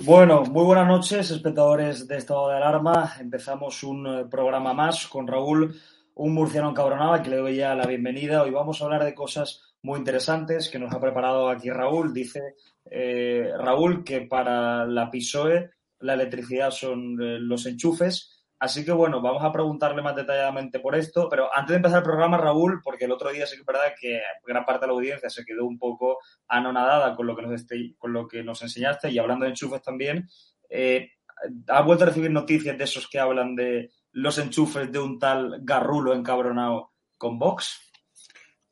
Bueno, muy buenas noches, espectadores de Estado de Alarma. Empezamos un eh, programa más con Raúl, un murciano encabronado, que le doy ya la bienvenida. Hoy vamos a hablar de cosas muy interesantes que nos ha preparado aquí Raúl. Dice eh, Raúl que para la PISOE la electricidad son eh, los enchufes. Así que bueno, vamos a preguntarle más detalladamente por esto. Pero antes de empezar el programa, Raúl, porque el otro día sí que es verdad que gran parte de la audiencia se quedó un poco anonadada con lo que nos, este- con lo que nos enseñaste y hablando de enchufes también. Eh, ¿Has vuelto a recibir noticias de esos que hablan de los enchufes de un tal garrulo encabronado con Vox?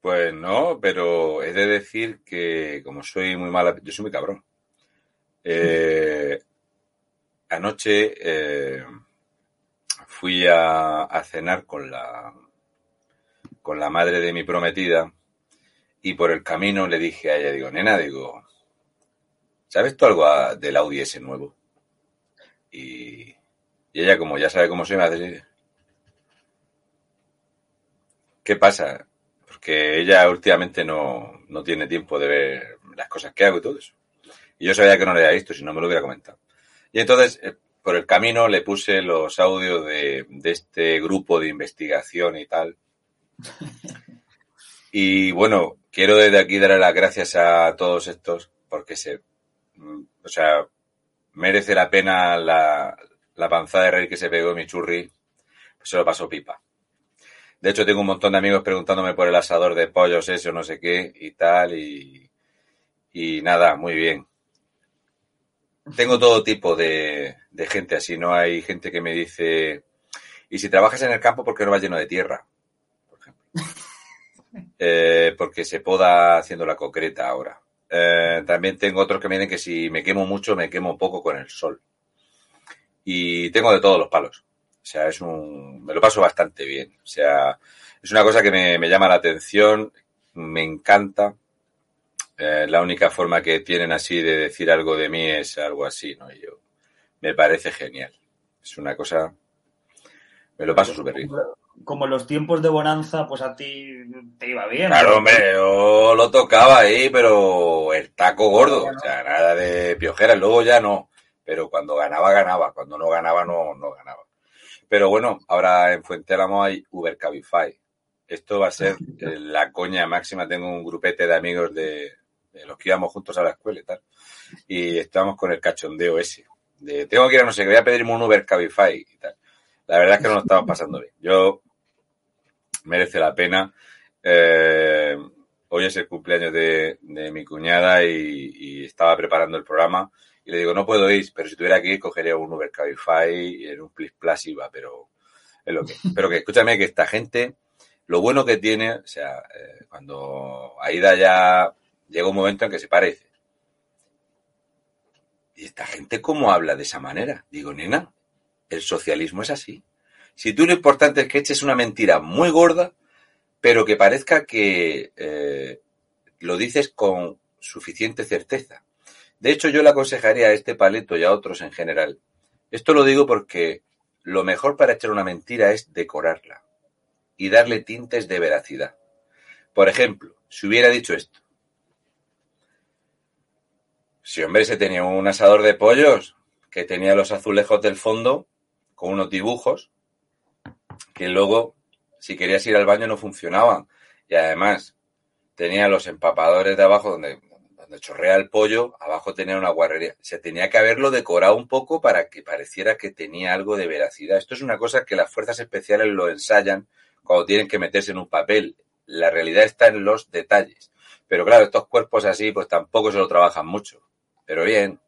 Pues no, pero he de decir que como soy muy mala, yo soy muy cabrón. Eh, anoche eh, fui a, cenar con la con la madre de mi prometida y por el camino le dije a ella, digo, nena, digo, ¿sabes tú algo del Audi S nuevo? Y, y ella, como ya sabe cómo soy, me hace, ¿qué pasa? Porque ella últimamente no, no tiene tiempo de ver las cosas que hago y todo eso. Y yo sabía que no lo había visto, si no me lo hubiera comentado. Y entonces, eh, por el camino le puse los audios de, de este grupo de investigación y tal. Y bueno, quiero desde aquí darle las gracias a todos estos porque se, o sea, merece la pena la, la panzada de reír que se pegó mi churri, pues se lo pasó pipa. De hecho, tengo un montón de amigos preguntándome por el asador de pollos, ese o no sé qué y tal, y, y nada, muy bien. Tengo todo tipo de, de gente así, ¿no? Hay gente que me dice, y si trabajas en el campo, ¿por qué no vas lleno de tierra? Por ejemplo. Eh, porque se poda haciendo la concreta ahora. Eh, también tengo otros que me dicen que si me quemo mucho, me quemo poco con el sol. Y tengo de todos los palos. O sea, es un, me lo paso bastante bien. O sea, es una cosa que me, me llama la atención, me encanta. Eh, la única forma que tienen así de decir algo de mí es algo así, ¿no? Y yo, me parece genial. Es una cosa, me lo paso súper bien. Como en los tiempos de bonanza, pues a ti te iba bien. Claro, hombre, yo lo tocaba ahí, pero el taco gordo, o sea, nada de piojeras, luego ya no, pero cuando ganaba, ganaba, cuando no ganaba, no, no ganaba. Pero bueno, ahora en Fuente Álamo hay Uber Cabify. Esto va a ser la coña máxima. Tengo un grupete de amigos de los que íbamos juntos a la escuela y tal. Y estamos con el cachondeo ese. De, tengo que ir a no sé qué, voy a pedirme un Uber Cabify y tal. La verdad es que no lo estamos pasando bien. Yo merece la pena. Eh, hoy es el cumpleaños de, mi cuñada y, estaba preparando el programa y le digo, no puedo ir, pero si tuviera que ir cogería un Uber Cabify y en un Plus Plus iba, pero es lo que. Pero que escúchame que esta gente, lo bueno que tiene, o sea, eh, cuando Aida ya llega un momento en que se parece. Y esta gente, ¿cómo habla de esa manera? Digo, nena, el socialismo es así. Si tú lo importante es que eches una mentira muy gorda, pero que parezca que eh, lo dices con suficiente certeza. De hecho, yo le aconsejaría a este paleto y a otros en general. Esto lo digo porque lo mejor para echar una mentira es decorarla y darle tintes de veracidad. Por ejemplo, si hubiera dicho esto. Si hombre se tenía un asador de pollos que tenía los azulejos del fondo con unos dibujos que luego si querías ir al baño no funcionaban y además tenía los empapadores de abajo donde, donde chorrea el pollo, abajo tenía una guarrería. Se tenía que haberlo decorado un poco para que pareciera que tenía algo de veracidad. Esto es una cosa que las fuerzas especiales lo ensayan cuando tienen que meterse en un papel. La realidad está en los detalles. Pero claro, estos cuerpos así pues tampoco se lo trabajan mucho. Pero bien.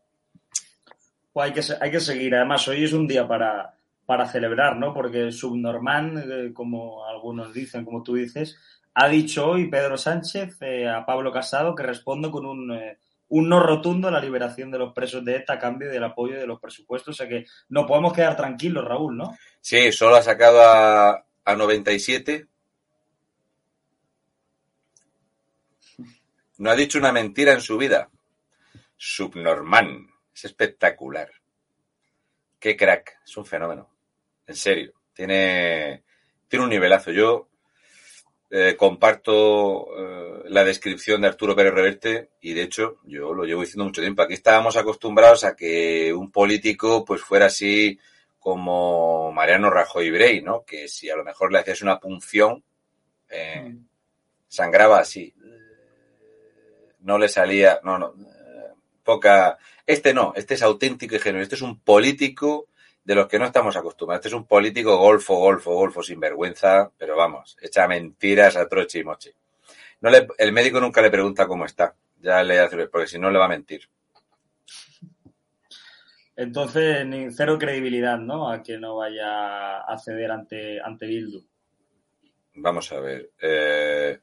Pues hay, que, hay que seguir. Además, hoy es un día para, para celebrar, ¿no? Porque Subnorman, eh, como algunos dicen, como tú dices, ha dicho hoy Pedro Sánchez eh, a Pablo Casado que responde con un, eh, un, no rotundo a la liberación de los presos de ETA a cambio del apoyo de los presupuestos. O sea que no podemos quedar tranquilos, Raúl, ¿no? Sí, solo ha sacado a, a 97. No ha dicho una mentira en su vida. Subnormal. Es espectacular. Qué crack. Es un fenómeno. En serio. Tiene, tiene un nivelazo. Yo eh, comparto eh, la descripción de Arturo Pérez Reverte y de hecho yo lo llevo diciendo mucho tiempo. Aquí estábamos acostumbrados a que un político pues fuera así como Mariano Rajoy Brey, ¿no? Que si a lo mejor le hacías una punción, eh, mm. sangraba así. No le salía, no, no, poca. Este no, este es auténtico y genuino. Este es un político de los que no estamos acostumbrados. Este es un político golfo, golfo, golfo, sin vergüenza, pero vamos, echa mentiras a troche y moche. No le, el médico nunca le pregunta cómo está, ya le hace, porque si no le va a mentir. Entonces, ni cero credibilidad, ¿no? A que no vaya a ceder ante, ante Bildu. Vamos a ver. Eh,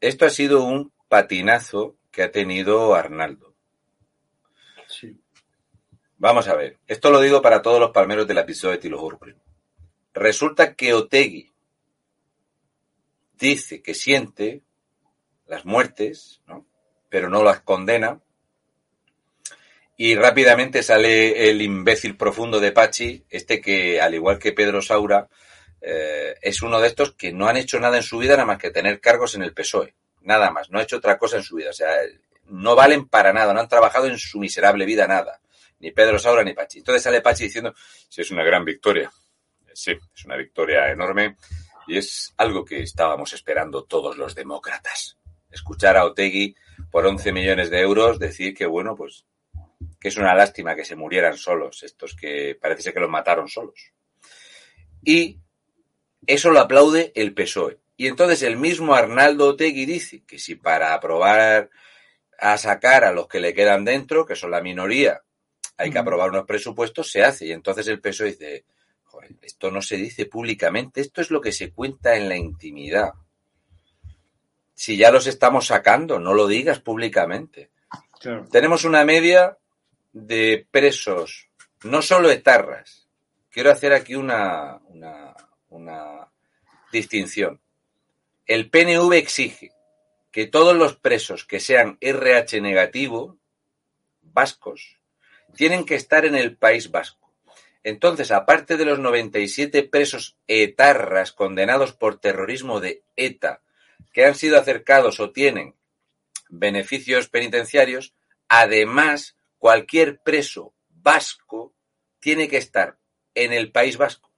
esto ha sido un patinazo que ha tenido Arnaldo. Vamos a ver, esto lo digo para todos los palmeros del episodio de Tilo Urprim. Resulta que Otegui dice que siente las muertes, ¿no? pero no las condena. Y rápidamente sale el imbécil profundo de Pachi, este que, al igual que Pedro Saura, eh, es uno de estos que no han hecho nada en su vida nada más que tener cargos en el PSOE. Nada más, no ha hecho otra cosa en su vida. O sea, no valen para nada, no han trabajado en su miserable vida nada ni Pedro Saura ni Pachi. Entonces sale Pachi diciendo, sí, es una gran victoria. Sí, es una victoria enorme y es algo que estábamos esperando todos los demócratas. Escuchar a Otegui por 11 millones de euros decir que, bueno, pues que es una lástima que se murieran solos, estos que parece ser que los mataron solos. Y eso lo aplaude el PSOE. Y entonces el mismo Arnaldo Otegui dice que si para aprobar a sacar a los que le quedan dentro, que son la minoría, hay que aprobar unos presupuestos, se hace. Y entonces el PSOE dice, Joder, esto no se dice públicamente, esto es lo que se cuenta en la intimidad. Si ya los estamos sacando, no lo digas públicamente. Tenemos una media de presos, no solo etarras. Quiero hacer aquí una, una, una distinción. El PNV exige que todos los presos que sean RH negativo, vascos, tienen que estar en el País Vasco. Entonces, aparte de los 97 presos etarras condenados por terrorismo de ETA, que han sido acercados o tienen beneficios penitenciarios, además, cualquier preso vasco tiene que estar en el País Vasco.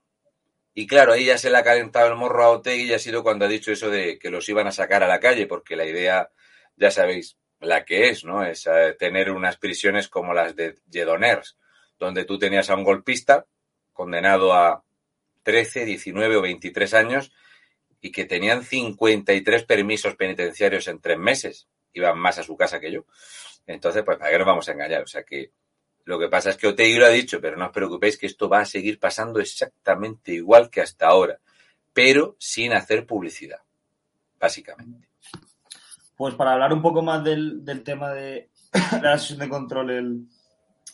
Y claro, ahí ya se le ha calentado el morro a Otegui y ha sido cuando ha dicho eso de que los iban a sacar a la calle, porque la idea, ya sabéis, la que es, ¿no? Es eh, tener unas prisiones como las de Lledoners, donde tú tenías a un golpista condenado a 13, 19 o 23 años y que tenían 53 permisos penitenciarios en tres meses. Iban más a su casa que yo. Entonces, pues, ¿para qué nos vamos a engañar? O sea que lo que pasa es que Otegi lo ha dicho, pero no os preocupéis que esto va a seguir pasando exactamente igual que hasta ahora, pero sin hacer publicidad, básicamente. Pues para hablar un poco más del, tema de la sesión de control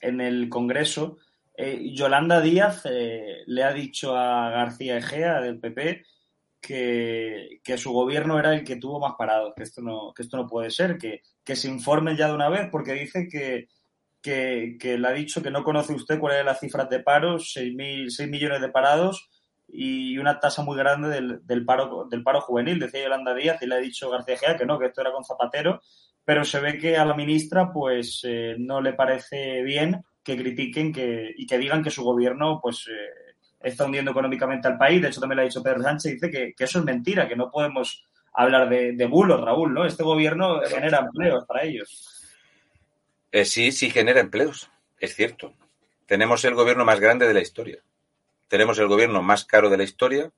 en el Congreso, eh, Yolanda Díaz eh, le ha dicho a García Egea del PP que, su gobierno era el que tuvo más parados, que esto no, que esto no puede ser, que, que se informen ya de una vez, porque dice que, que, que, le ha dicho que no conoce usted cuáles son las cifras de paros, 6, millones de parados, y una tasa muy grande del, del, paro, del paro juvenil, decía Yolanda Díaz, y le ha dicho García Gea que no, que esto era con Zapatero, pero se ve que a la ministra pues eh, no le parece bien que critiquen que, y que digan que su gobierno pues eh, está hundiendo económicamente al país. De hecho, también lo ha dicho Pedro Sánchez, dice que, que eso es mentira, que no podemos hablar de, bulos, Raúl, ¿no? Este gobierno genera empleos para ellos. Eh, sí, sí genera empleos, es cierto. Tenemos el gobierno más grande de la historia tenemos el gobierno más caro de la historia.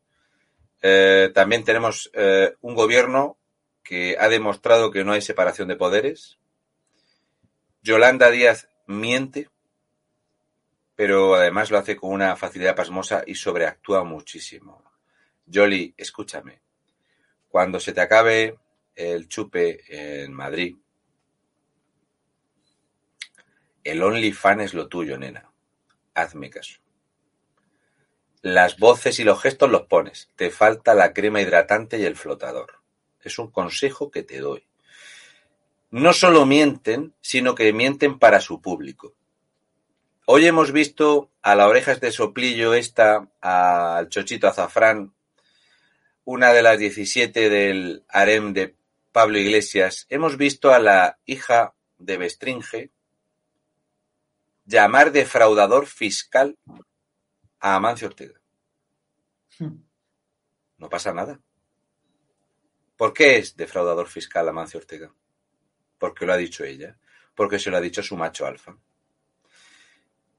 Eh, también tenemos eh, un gobierno que ha demostrado que no hay separación de poderes. Yolanda Díaz miente, pero además lo hace con una facilidad pasmosa y sobreactúa muchísimo. Yoli, escúchame. cuando se te acabe el chupe en Madrid, el OnlyFans es lo tuyo, nena. Hazme caso. Las voces y los gestos los pones. Te falta la crema hidratante y el flotador. Es un consejo que te doy. No solo mienten, sino que mienten para su público. Hoy hemos visto a la orejas de soplillo esta, al chochito azafrán, una de las 17 del harem de Pablo Iglesias. Hemos visto a la hija de Bestringe llamar defraudador fiscal a Amancio Ortega. No pasa nada. ¿Por qué es defraudador fiscal Amancio Ortega? Porque lo ha dicho ella, porque se lo ha dicho su macho alfa.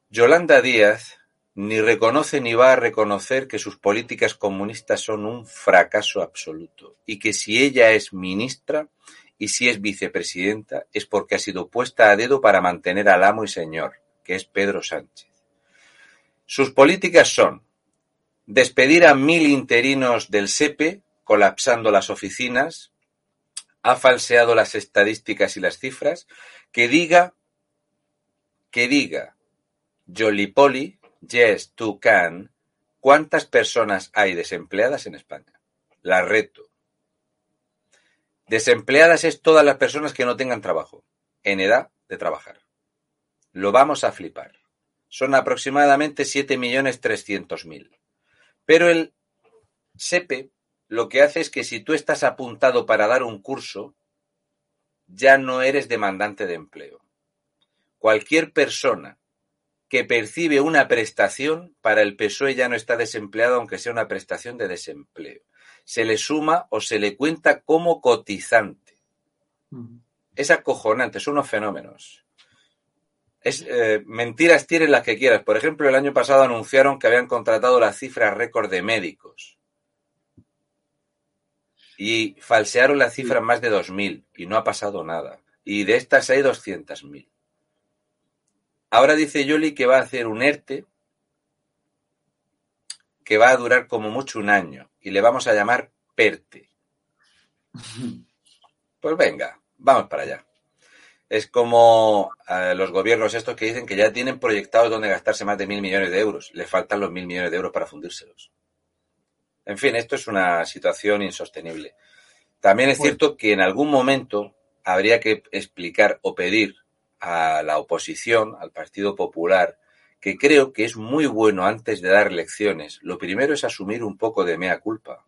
Yolanda Díaz ni reconoce ni va a reconocer que sus políticas comunistas son un fracaso absoluto y que si ella es ministra y si es vicepresidenta es porque ha sido puesta a dedo para mantener al amo y señor, que es Pedro Sánchez. Sus políticas son despedir a mil interinos del SEPE, colapsando las oficinas, ha falseado las estadísticas y las cifras, que diga, que diga Jolly Yes to Can, ¿cuántas personas hay desempleadas en España? La reto. Desempleadas es todas las personas que no tengan trabajo, en edad de trabajar. Lo vamos a flipar. Son aproximadamente 7.300.000. Pero el SEPE lo que hace es que si tú estás apuntado para dar un curso, ya no eres demandante de empleo. Cualquier persona que percibe una prestación, para el PSOE ya no está desempleado, aunque sea una prestación de desempleo. Se le suma o se le cuenta como cotizante. Es acojonante, son unos fenómenos. Es, eh, mentiras tienen las que quieras. Por ejemplo, el año pasado anunciaron que habían contratado la cifra récord de médicos. Y falsearon la cifra más de 2.000 y no ha pasado nada. Y de estas hay 200.000. Ahora dice Yoli que va a hacer un ERTE que va a durar como mucho un año y le vamos a llamar PERTE. Pues venga, vamos para allá. Es como eh, los gobiernos estos que dicen que ya tienen proyectados donde gastarse más de mil millones de euros. Le faltan los mil millones de euros para fundírselos. En fin, esto es una situación insostenible. También es cierto que en algún momento habría que explicar o pedir a la oposición, al Partido Popular, que creo que es muy bueno antes de dar lecciones. Lo primero es asumir un poco de mea culpa.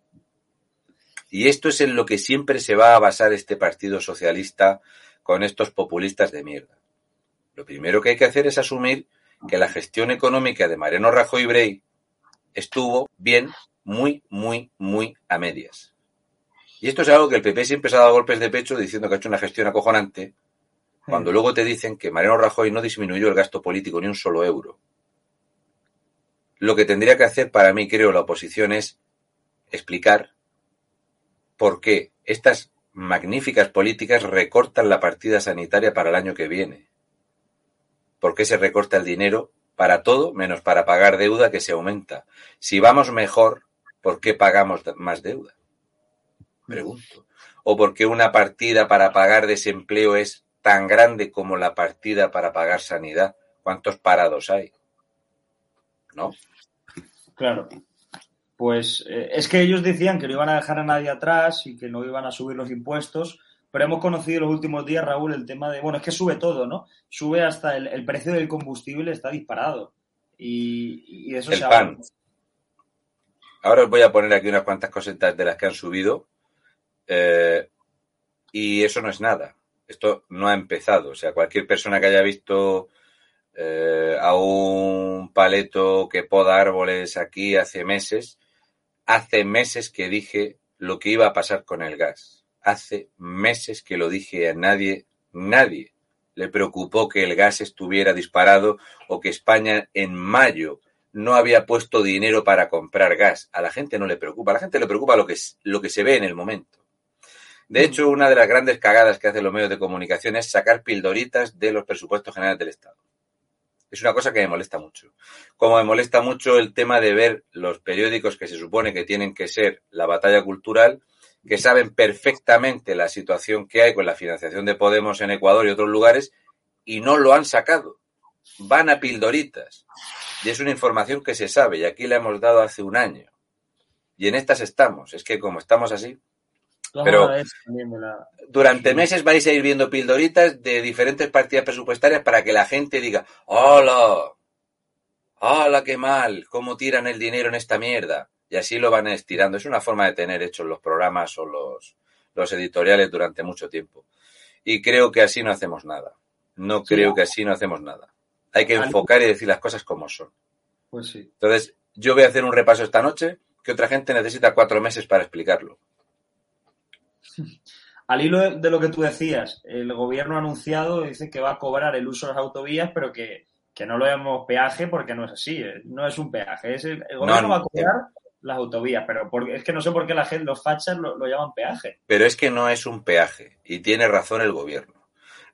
Y esto es en lo que siempre se va a basar este Partido Socialista con estos populistas de mierda. Lo primero que hay que hacer es asumir que la gestión económica de Mariano Rajoy Brey estuvo bien, muy, muy, muy a medias. Y esto es algo que el PP siempre se ha dado golpes de pecho diciendo que ha hecho una gestión acojonante, cuando luego te dicen que Mariano Rajoy no disminuyó el gasto político ni un solo euro. Lo que tendría que hacer para mí, creo, la oposición es explicar por qué estas magníficas políticas recortan la partida sanitaria para el año que viene. ¿Por qué se recorta el dinero para todo menos para pagar deuda que se aumenta? Si vamos mejor, ¿por qué pagamos más deuda? Pregunto. ¿O por qué una partida para pagar desempleo es tan grande como la partida para pagar sanidad. ¿Cuántos parados hay? ¿No? Claro. Pues eh, es que ellos decían que no iban a dejar a nadie atrás y que no iban a subir los impuestos, pero hemos conocido los últimos días, Raúl, el tema de, bueno, es que sube todo, ¿no? Sube hasta el, precio del combustible, está disparado. Y, eso el pan. Ahora os voy a poner aquí unas cuantas cositas de las que han subido. Eh, y eso no es nada esto no ha empezado. O sea, cualquier persona que haya visto eh, a un paleto que poda árboles aquí hace meses, hace meses que dije lo que iba a pasar con el gas. Hace meses que lo dije a nadie, nadie le preocupó que el gas estuviera disparado o que España en mayo no había puesto dinero para comprar gas. A la gente no le preocupa, a la gente le preocupa lo que, lo que se ve en el momento. De mm. hecho, una de las grandes cagadas que hacen los medios de comunicación es sacar pildoritas de los presupuestos generales del Estado. Es una cosa que me molesta mucho. Como me molesta mucho el tema de ver los periódicos que se supone que tienen que ser la batalla cultural que saben perfectamente la situación que hay con la financiación de Podemos en Ecuador y otros lugares y no lo han sacado. Van a pildoritas. Y es una información que se sabe y aquí la hemos dado hace un año. Y en estas estamos. Es que como estamos así. Pero durante meses vais a ir viendo pildoritas de diferentes partidas presupuestarias para que la gente diga, hola, hola, qué mal! ¿Cómo tiran el dinero en esta mierda? Y así lo van estirando. Es una forma de tener hechos los programas o los, los editoriales durante mucho tiempo. Y creo que así no hacemos nada. No creo que así no hacemos nada. Hay que enfocar y decir las cosas como son. Pues sí. Entonces, yo voy a hacer un repaso esta noche que otra gente necesita cuatro meses para explicarlo. Al hilo de lo que tú decías, el gobierno ha anunciado, dice que va a cobrar el uso de las autovías, pero que, no lo llamamos peaje porque no es así, eh, no es un peaje. Es el, gobierno va a cobrar las autovías, pero es que no sé por qué la gente, los fachas lo, lo llaman peaje. Pero es que no es un peaje y tiene razón el gobierno.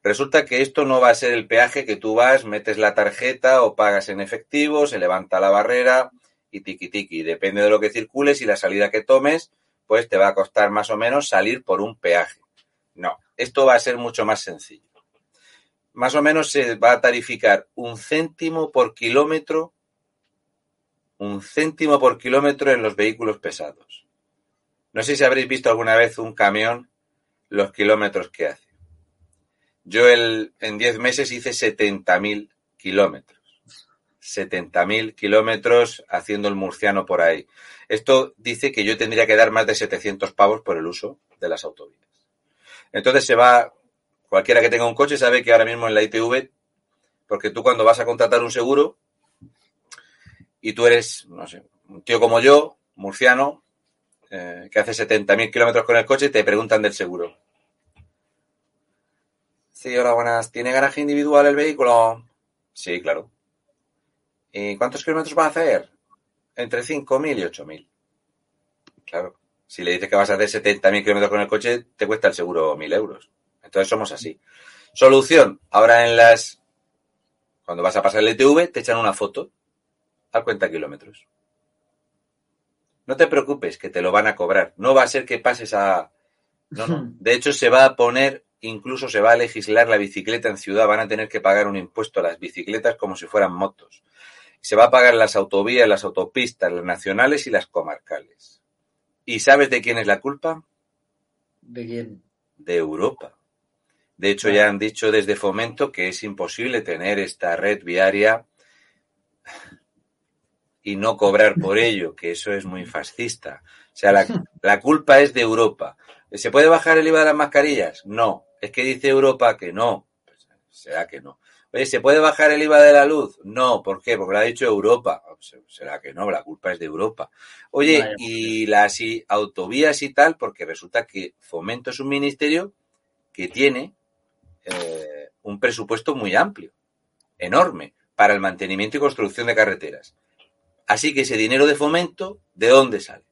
Resulta que esto no va a ser el peaje que tú vas, metes la tarjeta o pagas en efectivo, se levanta la barrera y tiki tiki. Depende de lo que circules y la salida que tomes, pues te va a costar más o menos salir por un peaje. No, esto va a ser mucho más sencillo. Más o menos se va a tarificar un céntimo por kilómetro, un céntimo por kilómetro en los vehículos pesados. No sé si habréis visto alguna vez un camión los kilómetros que hace. Yo el, en 10 meses hice 70.000 kilómetros. 70.000 kilómetros haciendo el murciano por ahí. Esto dice que yo tendría que dar más de 700 pavos por el uso de las autovías. Entonces se va, cualquiera que tenga un coche sabe que ahora mismo en la ITV, porque tú cuando vas a contratar un seguro y tú eres, no sé, un tío como yo, murciano, eh, que hace 70.000 kilómetros con el coche, te preguntan del seguro. Sí, hola, buenas. ¿Tiene garaje individual el vehículo? Sí, claro. ¿Y cuántos kilómetros va a hacer? Entre 5.000 y 8.000. Claro. Si le dices que vas a hacer 70.000 kilómetros con el coche, te cuesta el seguro 1.000 euros. Entonces somos así. Solución. Ahora en las... Cuando vas a pasar el ETV, te echan una foto al cuenta kilómetros. No te preocupes, que te lo van a cobrar. No va a ser que pases a... No, no. De hecho, se va a poner, incluso se va a legislar la bicicleta en ciudad. Van a tener que pagar un impuesto a las bicicletas como si fueran motos. Se va a pagar las autovías, las autopistas, las nacionales y las comarcales. ¿Y sabes de quién es la culpa? ¿De quién? De Europa. De hecho, ya han dicho desde Fomento que es imposible tener esta red viaria y no cobrar por ello, que eso es muy fascista. O sea, la, la, culpa es de Europa. ¿Se puede bajar el IVA de las mascarillas? No. Es que dice Europa que no. Pues, será que no. Oye, ¿se puede bajar el IVA de la luz? No, ¿por qué? Porque lo ha dicho Europa. Será que no, la culpa es de Europa. Oye, y las autovías y tal, porque resulta que Fomento es un ministerio que tiene eh, un presupuesto muy amplio, enorme, para el mantenimiento y construcción de carreteras. Así que ese dinero de fomento, ¿de dónde sale?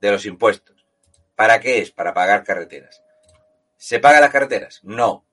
De los impuestos. ¿Para qué es? Para pagar carreteras. ¿Se pagan las carreteras? No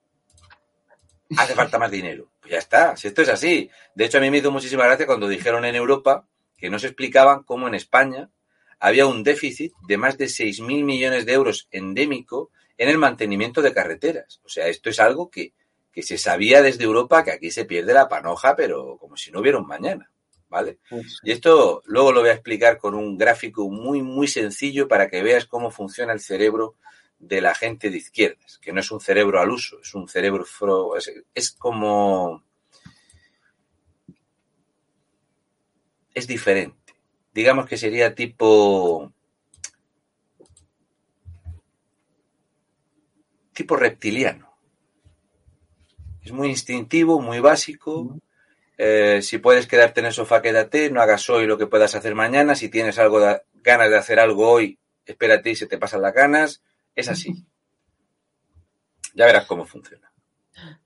hace falta más dinero. Pues ya está, si esto es así. De hecho, a mí me hizo muchísima gracia cuando dijeron en Europa que no se explicaban cómo en España había un déficit de más de 6.000 millones de euros endémico en el mantenimiento de carreteras. O sea, esto es algo que, que se sabía desde Europa que aquí se pierde la panoja, pero como si no hubiera un mañana. ¿Vale? Pues y esto luego lo voy a explicar con un gráfico muy, muy sencillo para que veas cómo funciona el cerebro de la gente de izquierdas, que no es un cerebro al uso, es un cerebro es, como es diferente. Digamos que sería tipo tipo reptiliano. Es muy instintivo, muy básico. Eh, si puedes quedarte en el sofá, quédate, no hagas hoy lo que puedas hacer mañana. Si tienes algo de, ganas de hacer algo hoy, espérate y se te pasan las ganas. Es así. Ya verás cómo funciona.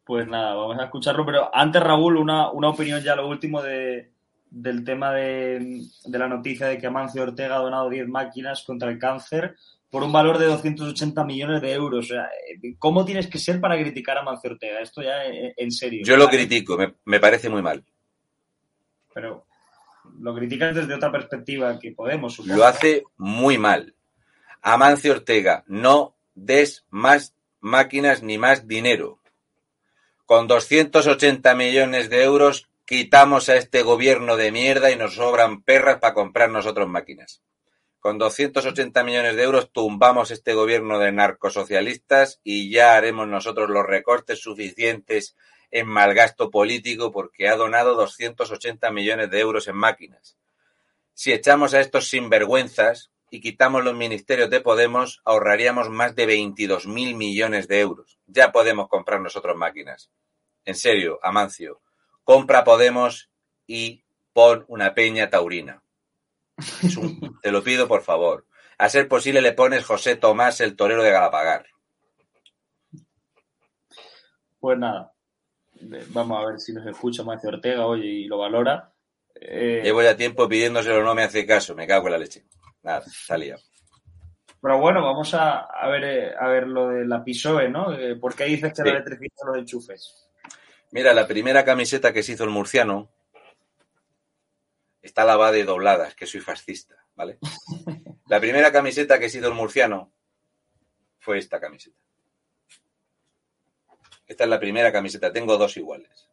Pues nada, vamos a escucharlo. Pero antes, Raúl, una, opinión ya lo último de, del tema de, la noticia de que Amancio Ortega ha donado 10 máquinas contra el cáncer por un valor de 280 millones de euros. O sea, ¿cómo tienes que ser para criticar a Amancio Ortega? Esto ya en serio. Yo lo critico, me, me parece muy mal. Pero lo criticas desde otra perspectiva que podemos. Supongo. Lo hace muy mal Amancio Ortega, no des más máquinas ni más dinero. Con 280 millones de euros quitamos a este gobierno de mierda y nos sobran perras para comprar nosotros máquinas. Con 280 millones de euros tumbamos este gobierno de narcosocialistas y ya haremos nosotros los recortes suficientes en malgasto político porque ha donado 280 millones de euros en máquinas. Si echamos a estos sinvergüenzas y quitamos los ministerios de Podemos, ahorraríamos más de 22.000 millones de euros. Ya podemos comprar nosotros máquinas. En serio, Amancio, compra Podemos y pon una peña taurina. te lo pido por favor. A ser posible le pones José Tomás, el torero de Galapagar. Pues nada, vamos a ver si nos escucha Macio Ortega hoy y lo valora. Eh... Llevo ya tiempo pidiéndoselo, no me hace caso, me cago en la leche. Nada, salía. Pero bueno, vamos a, ver, eh, a ver lo de la PISOE, ¿no? Eh, ¿Por qué dices que la electricidad los enchufes? Mira, la primera camiseta que se hizo el murciano está lavada y doblada, es que soy fascista, ¿vale? La primera camiseta que se hizo el murciano fue esta camiseta. Esta es la primera camiseta, tengo dos iguales.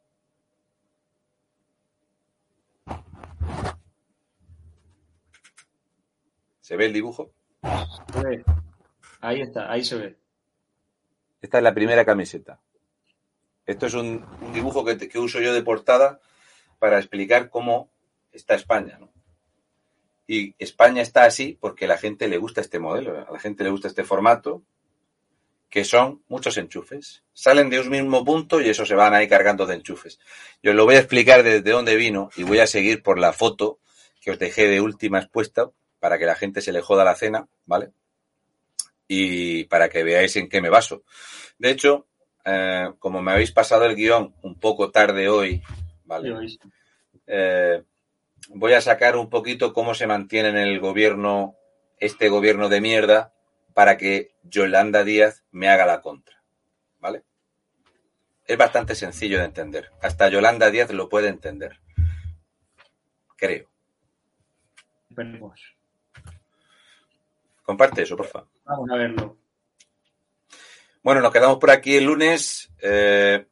¿Se ve el dibujo? Se ve. Ahí está, ahí se ve. Esta es la primera camiseta. Esto es un, dibujo que, que, uso yo de portada para explicar cómo está España. ¿no? Y España está así porque a la gente le gusta este modelo, a la gente le gusta este formato, que son muchos enchufes. Salen de un mismo punto y eso se van ahí cargando de enchufes. Yo lo voy a explicar desde dónde vino y voy a seguir por la foto que os dejé de última expuesta para que la gente se le joda la cena, ¿vale? Y para que veáis en qué me baso. De hecho, eh, como me habéis pasado el guion un poco tarde hoy, ¿vale? Eh, voy a sacar un poquito cómo se mantiene en el gobierno, este gobierno de mierda, para que Yolanda Díaz me haga la contra. ¿Vale? Es bastante sencillo de entender. Hasta Yolanda Díaz lo puede entender. Creo. Comparte eso, por favor. Vamos a verlo. Bueno, nos quedamos por aquí el lunes. Eh,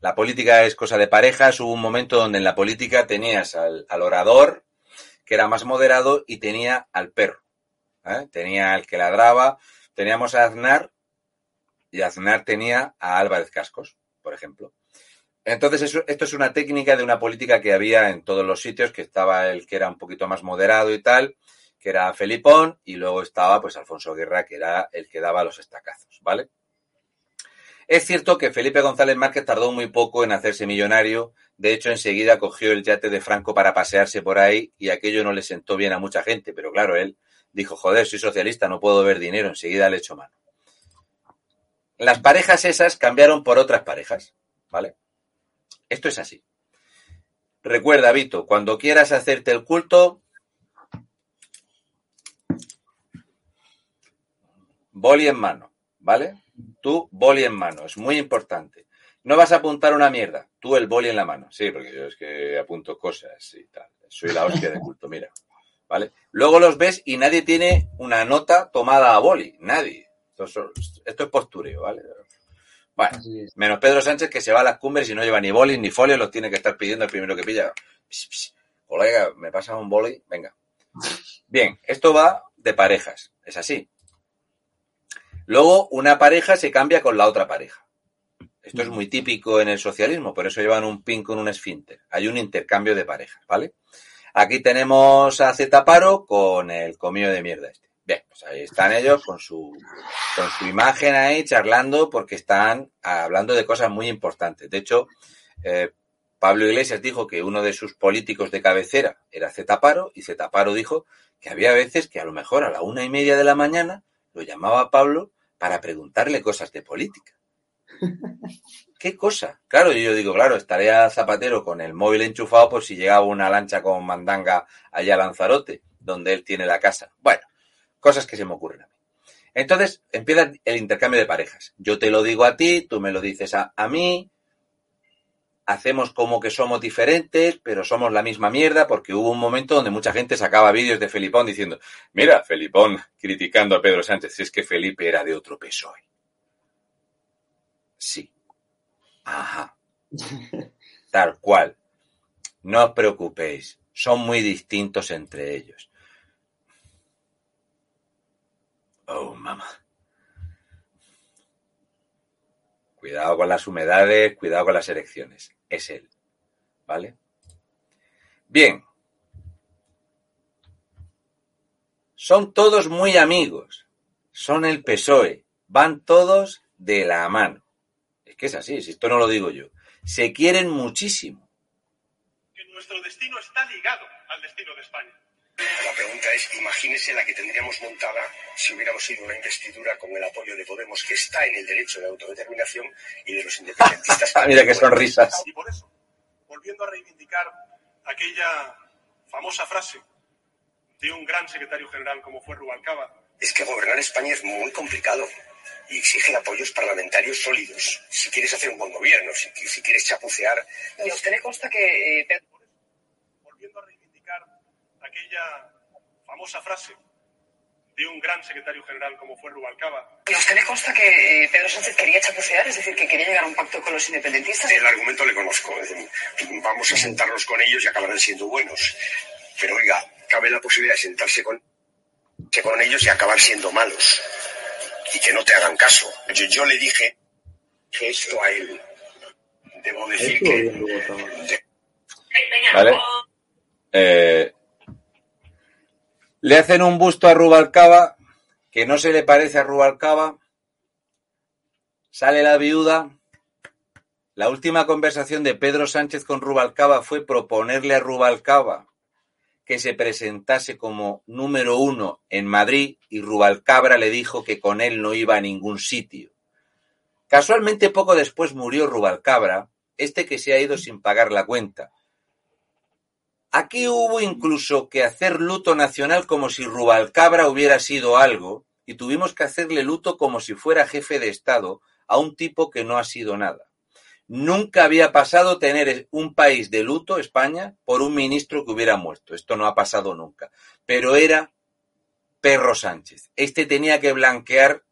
la política es cosa de parejas. Hubo un momento donde en la política tenías al, orador, que era más moderado, y tenía al perro. ¿eh? Tenía al que ladraba. Teníamos a Aznar, y Aznar tenía a Álvarez Cascos, por ejemplo. Entonces, esto es una técnica de una política que había en todos los sitios, que estaba el que era un poquito más moderado y tal, que era Felipón, y luego estaba pues Alfonso Guerra, que era el que daba los estacazos, ¿vale? Es cierto que Felipe González Márquez tardó muy poco en hacerse millonario. De hecho, enseguida cogió el yate de Franco para pasearse por ahí y aquello no le sentó bien a mucha gente. Pero claro, él dijo, joder, soy socialista, no puedo ver dinero. Enseguida le echo mano. Las parejas esas cambiaron por otras parejas, ¿vale? Esto es así. Recuerda, Vito, cuando quieras hacerte el culto, boli en mano, ¿vale? Tú, boli en mano, es muy importante. No vas a apuntar una mierda, tú el boli en la mano. Sí, porque yo es que apunto cosas y tal. Soy la hostia de culto, mira. ¿Vale? Luego los ves y nadie tiene una nota tomada a boli. Nadie. Esto, es postureo, ¿vale? Bueno, menos Pedro Sánchez que se va a las cumbres y no lleva ni boli ni folio, los tiene que estar pidiendo el primero que pilla. Colega, me pasa un boli, venga. Bien, esto va de parejas, es así. Luego, una pareja se cambia con la otra pareja. Esto es muy típico en el socialismo, por eso llevan un pin con un esfínter. Hay un intercambio de parejas, ¿vale? Aquí tenemos a Zetaparo con el comillo de mierda este. Bien, pues ahí están ellos con su, con su imagen ahí charlando porque están hablando de cosas muy importantes. De hecho, eh, Pablo Iglesias dijo que uno de sus políticos de cabecera era Zetaparo y Zetaparo dijo que había veces que a lo mejor a la una y media de la mañana lo llamaba Pablo para preguntarle cosas de política. ¿Qué cosa? Claro, yo digo, claro, estaría Zapatero con el móvil enchufado por si llegaba una lancha con mandanga allá a Lanzarote, donde él tiene la casa. Bueno, cosas que se me ocurren a mí. Entonces empieza el intercambio de parejas. Yo te lo digo a ti, tú me lo dices a, a mí. Hacemos como que somos diferentes, pero somos la misma mierda, porque hubo un momento donde mucha gente sacaba vídeos de Felipón diciendo, mira, Felipón criticando a Pedro Sánchez, es que Felipe era de otro PSOE. Sí. Ajá. Tal cual. No os preocupéis, son muy distintos entre ellos. Oh, mamá. Cuidado con las humedades, cuidado con las erecciones. Es él. ¿Vale? Bien. Son todos muy amigos. Son el PSOE. Van todos de la mano. Es que es así, si esto no lo digo yo. Se quieren muchísimo. Nuestro destino está ligado al destino de España. La pregunta es, imagínese la que tendríamos montada si hubiéramos sido una investidura con el apoyo de Podemos, que está en el derecho de autodeterminación, y de los independentistas. Mira qué sonrisas. Y por eso, volviendo a reivindicar aquella famosa frase de un gran secretario general como fue Rubalcaba. Es que gobernar España es muy complicado y exige apoyos parlamentarios sólidos. Si quieres hacer un buen gobierno, si, si quieres chapucear. ¿Y a usted le consta que eh, Pedro Por eso, volviendo a reivindicar aquella famosa frase de un gran secretario general como fue Rubalcaba. ¿Y a usted le consta que eh, Pedro Sánchez quería chapucear? Es decir, que quería llegar a un pacto con los independentistas. El argumento le conozco. Vamos a sentarnos con ellos y acabarán siendo buenos. Pero oiga, cabe la posibilidad de sentarse con, que con ellos y acabar siendo malos. Y que no te hagan caso. Yo, yo le dije que esto a él. Debo decir que. de- ¿Vale? Eh, le hacen un busto a Rubalcaba que no se le parece a Rubalcaba. Sale la viuda. La última conversación de Pedro Sánchez con Rubalcaba fue proponerle a Rubalcaba que se presentase como número uno en Madrid y Rubalcabra le dijo que con él no iba a ningún sitio. Casualmente poco después murió Rubalcabra, este que se ha ido sin pagar la cuenta. Aquí hubo incluso que hacer luto nacional como si Rubalcabra hubiera sido algo y tuvimos que hacerle luto como si fuera jefe de Estado a un tipo que no ha sido nada. Nunca había pasado tener un país de luto, España, por un ministro que hubiera muerto. Esto no ha pasado nunca. Pero era Perro Sánchez. Este tenía que blanquear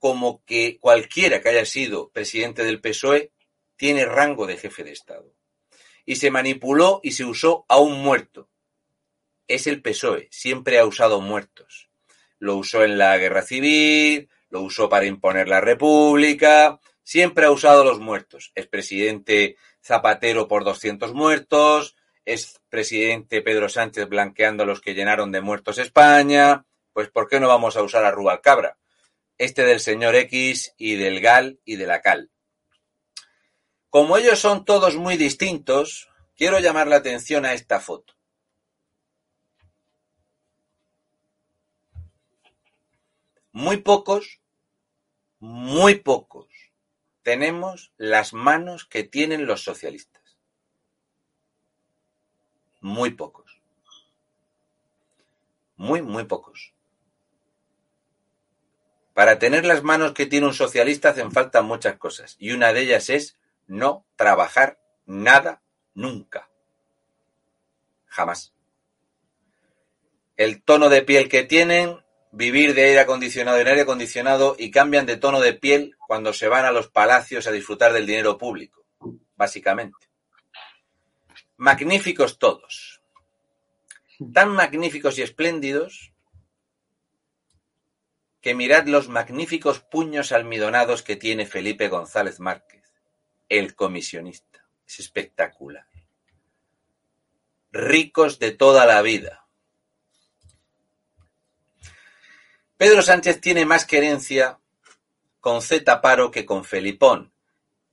como que cualquiera que haya sido presidente del PSOE tiene rango de jefe de Estado. Y se manipuló y se usó a un muerto. Es el PSOE, siempre ha usado muertos. Lo usó en la guerra civil, lo usó para imponer la república, siempre ha usado los muertos. Es presidente Zapatero por 200 muertos, es presidente Pedro Sánchez blanqueando a los que llenaron de muertos España. Pues ¿por qué no vamos a usar a Rubalcabra? Este del señor X y del GAL y de la CAL. Como ellos son todos muy distintos, quiero llamar la atención a esta foto. Muy pocos, muy pocos tenemos las manos que tienen los socialistas. Muy pocos. Muy, muy pocos. Para tener las manos que tiene un socialista hacen falta muchas cosas. Y una de ellas es no trabajar nada nunca. Jamás. El tono de piel que tienen, vivir de aire acondicionado en aire acondicionado y cambian de tono de piel cuando se van a los palacios a disfrutar del dinero público, básicamente. Magníficos todos. Tan magníficos y espléndidos que mirad los magníficos puños almidonados que tiene Felipe González Márquez, el comisionista. Es espectacular. Ricos de toda la vida. Pedro Sánchez tiene más querencia con Z Paro que con Felipón.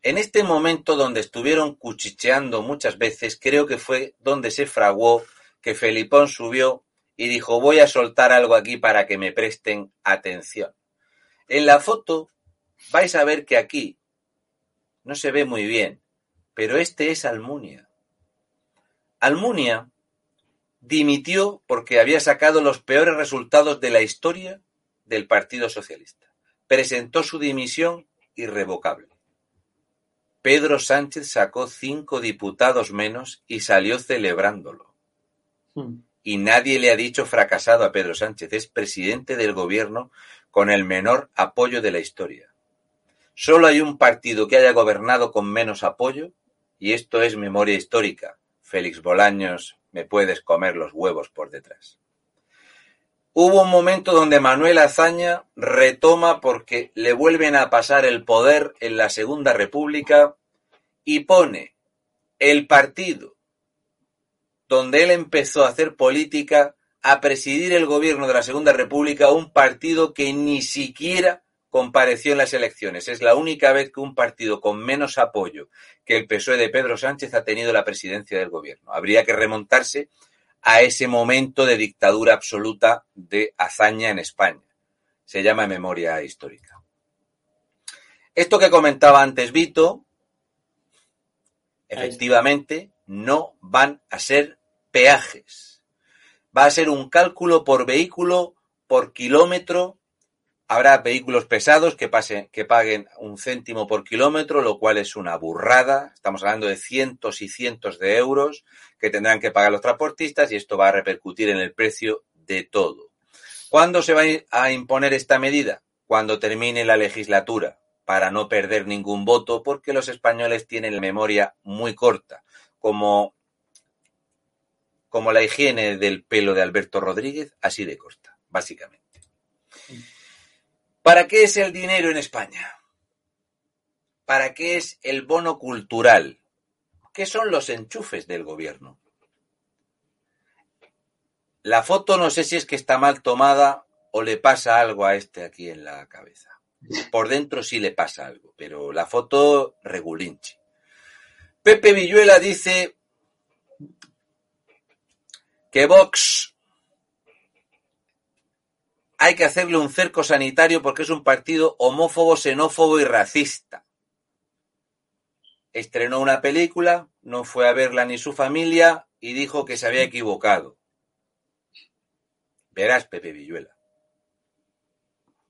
En este momento donde estuvieron cuchicheando muchas veces, creo que fue donde se fraguó que Felipón subió y dijo voy a soltar algo aquí para que me presten atención. En la foto vais a ver que aquí no se ve muy bien, pero este es Almunia. Almunia dimitió porque había sacado los peores resultados de la historia del Partido Socialista. Presentó su dimisión irrevocable. Pedro Sánchez sacó cinco diputados menos y salió celebrándolo. Hmm. Y nadie le ha dicho fracasado a Pedro Sánchez. Es presidente del gobierno con el menor apoyo de la historia. Solo hay un partido que haya gobernado con menos apoyo y esto es memoria histórica. Félix Bolaños, me puedes comer los huevos por detrás. Hubo un momento donde Manuel Azaña retoma porque le vuelven a pasar el poder en la Segunda República y pone el partido donde él empezó a hacer política a presidir el gobierno de la Segunda República, un partido que ni siquiera compareció en las elecciones. Es la única vez que un partido con menos apoyo que el PSOE de Pedro Sánchez ha tenido la presidencia del gobierno. Habría que remontarse a ese momento de dictadura absoluta de hazaña en España. Se llama memoria histórica. Esto que comentaba antes Vito, efectivamente, no van a ser peajes. Va a ser un cálculo por vehículo, por kilómetro. Habrá vehículos pesados que, pasen, que paguen un céntimo por kilómetro, lo cual es una burrada. Estamos hablando de cientos y cientos de euros que tendrán que pagar los transportistas y esto va a repercutir en el precio de todo. ¿Cuándo se va a imponer esta medida? Cuando termine la legislatura, para no perder ningún voto, porque los españoles tienen la memoria muy corta, como, como la higiene del pelo de Alberto Rodríguez, así de corta, básicamente. ¿Para qué es el dinero en España? ¿Para qué es el bono cultural? ¿Qué son los enchufes del gobierno? La foto no sé si es que está mal tomada o le pasa algo a este aquí en la cabeza. Por dentro sí le pasa algo, pero la foto regulinchi. Pepe Villuela dice que Vox hay que hacerle un cerco sanitario porque es un partido homófobo, xenófobo y racista estrenó una película, no fue a verla ni su familia y dijo que se había equivocado. Verás, Pepe Villuela.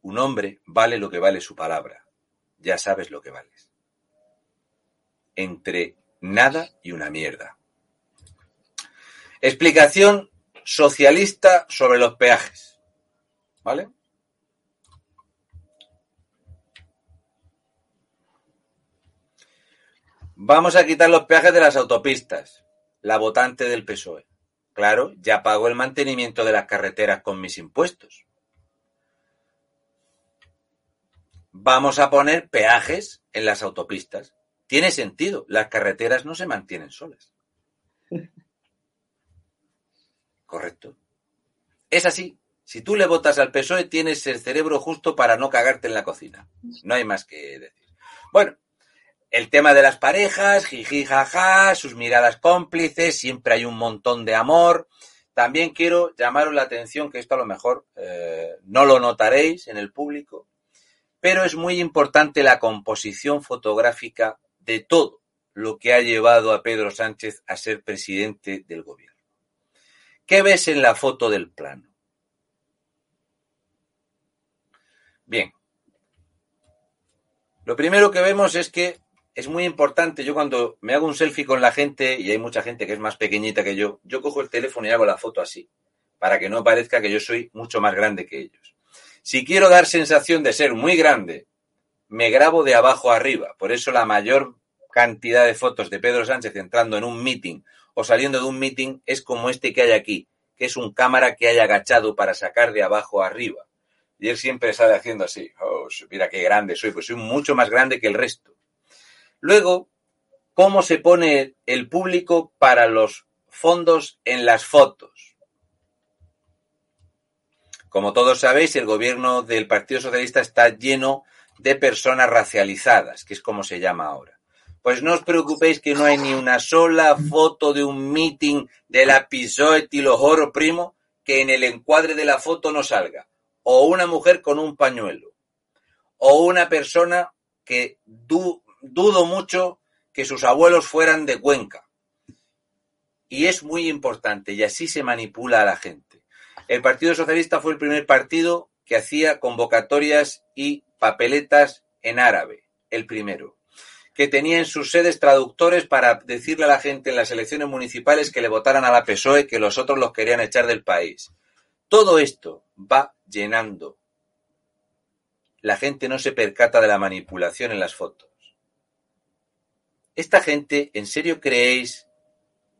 Un hombre vale lo que vale su palabra. Ya sabes lo que vales. Entre nada y una mierda. Explicación socialista sobre los peajes. ¿Vale? Vamos a quitar los peajes de las autopistas. La votante del PSOE. Claro, ya pago el mantenimiento de las carreteras con mis impuestos. Vamos a poner peajes en las autopistas. Tiene sentido, las carreteras no se mantienen solas. Correcto. Es así. Si tú le votas al PSOE, tienes el cerebro justo para no cagarte en la cocina. No hay más que decir. Bueno, el tema de las parejas, jiji, jaja, sus miradas cómplices, siempre hay un montón de amor. También quiero llamaros la atención, que esto a lo mejor eh, no lo notaréis en el público, pero es muy importante la composición fotográfica de todo lo que ha llevado a Pedro Sánchez a ser presidente del gobierno. ¿Qué ves en la foto del plano? Bien. Lo primero que vemos es que es muy importante. Yo cuando me hago un selfie con la gente, y hay mucha gente que es más pequeñita que yo, yo cojo el teléfono y hago la foto así, para que no parezca que yo soy mucho más grande que ellos. Si quiero dar sensación de ser muy grande, me grabo de abajo arriba. Por eso la mayor cantidad de fotos de Pedro Sánchez entrando en un meeting o saliendo de un meeting es como este que hay aquí, que es un cámara que hay agachado para sacar de abajo arriba. Y él siempre sale haciendo así. Oh, mira qué grande soy, pues soy mucho más grande que el resto. Luego, cómo se pone el público para los fondos en las fotos. Como todos sabéis, el gobierno del Partido Socialista está lleno de personas racializadas, que es como se llama ahora. Pues no os preocupéis que no hay ni una sola foto de un meeting de la PSOE Tilojoro Primo que en el encuadre de la foto no salga. O una mujer con un pañuelo. O una persona que du dudo mucho que sus abuelos fueran de Cuenca. Y es muy importante, y así se manipula a la gente. El Partido Socialista fue el primer partido que hacía convocatorias y papeletas en árabe, el primero. que tenía en sus sedes traductores para decirle a la gente en las elecciones municipales que le votaran a la PSOE, que los otros los querían echar del país. Todo esto va llenando. La gente no se percata de la manipulación en las fotos. ¿Esta gente, en serio creéis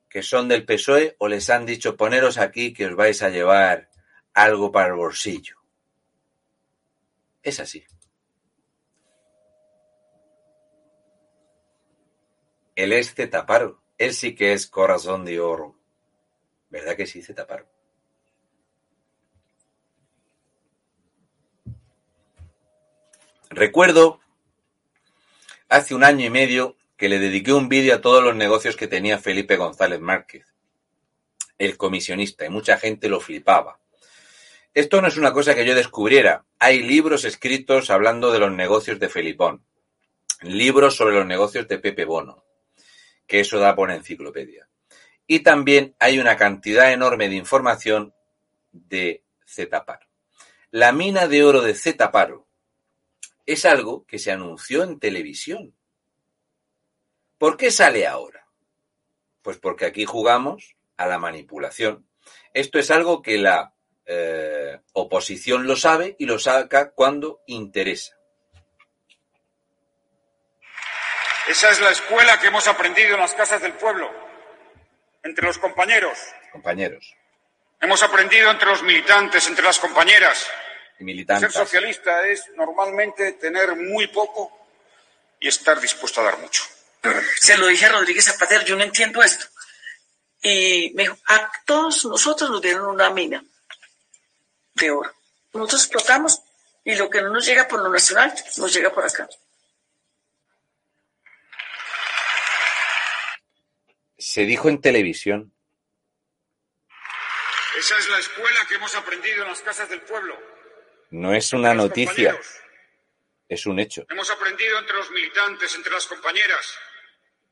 que son del PSOE o les han dicho poneros aquí que os vais a llevar algo para el bolsillo? Es así. Él es Zetaparo. Él sí que es corazón de oro. ¿Verdad que sí, Zetaparo? Recuerdo hace un año y medio que le dediqué un vídeo a todos los negocios que tenía Felipe González Márquez, el comisionista, y mucha gente lo flipaba. Esto no es una cosa que yo descubriera. Hay libros escritos hablando de los negocios de Felipón, libros sobre los negocios de Pepe Bono, que eso da por enciclopedia. Y también hay una cantidad enorme de información de Zetaparo. La mina de oro de Zetaparo es algo que se anunció en televisión. ¿Por qué sale ahora? Pues porque aquí jugamos a la manipulación. Esto es algo que la eh, oposición lo sabe y lo saca cuando interesa. Esa es la escuela que hemos aprendido en las casas del pueblo, entre los compañeros. Compañeros. Hemos aprendido entre los militantes, entre las compañeras. Y militantes. Ser socialista es normalmente tener muy poco y estar dispuesto a dar mucho. Se lo dije a Rodríguez Zapatero, yo no entiendo esto. Y me dijo, a todos nosotros nos dieron una mina de oro. Nosotros explotamos y lo que no nos llega por lo nacional nos llega por acá. Se dijo en televisión. Esa es la escuela que hemos aprendido en las casas del pueblo. No es una noticia, es un hecho. Hemos aprendido entre los militantes, entre las compañeras,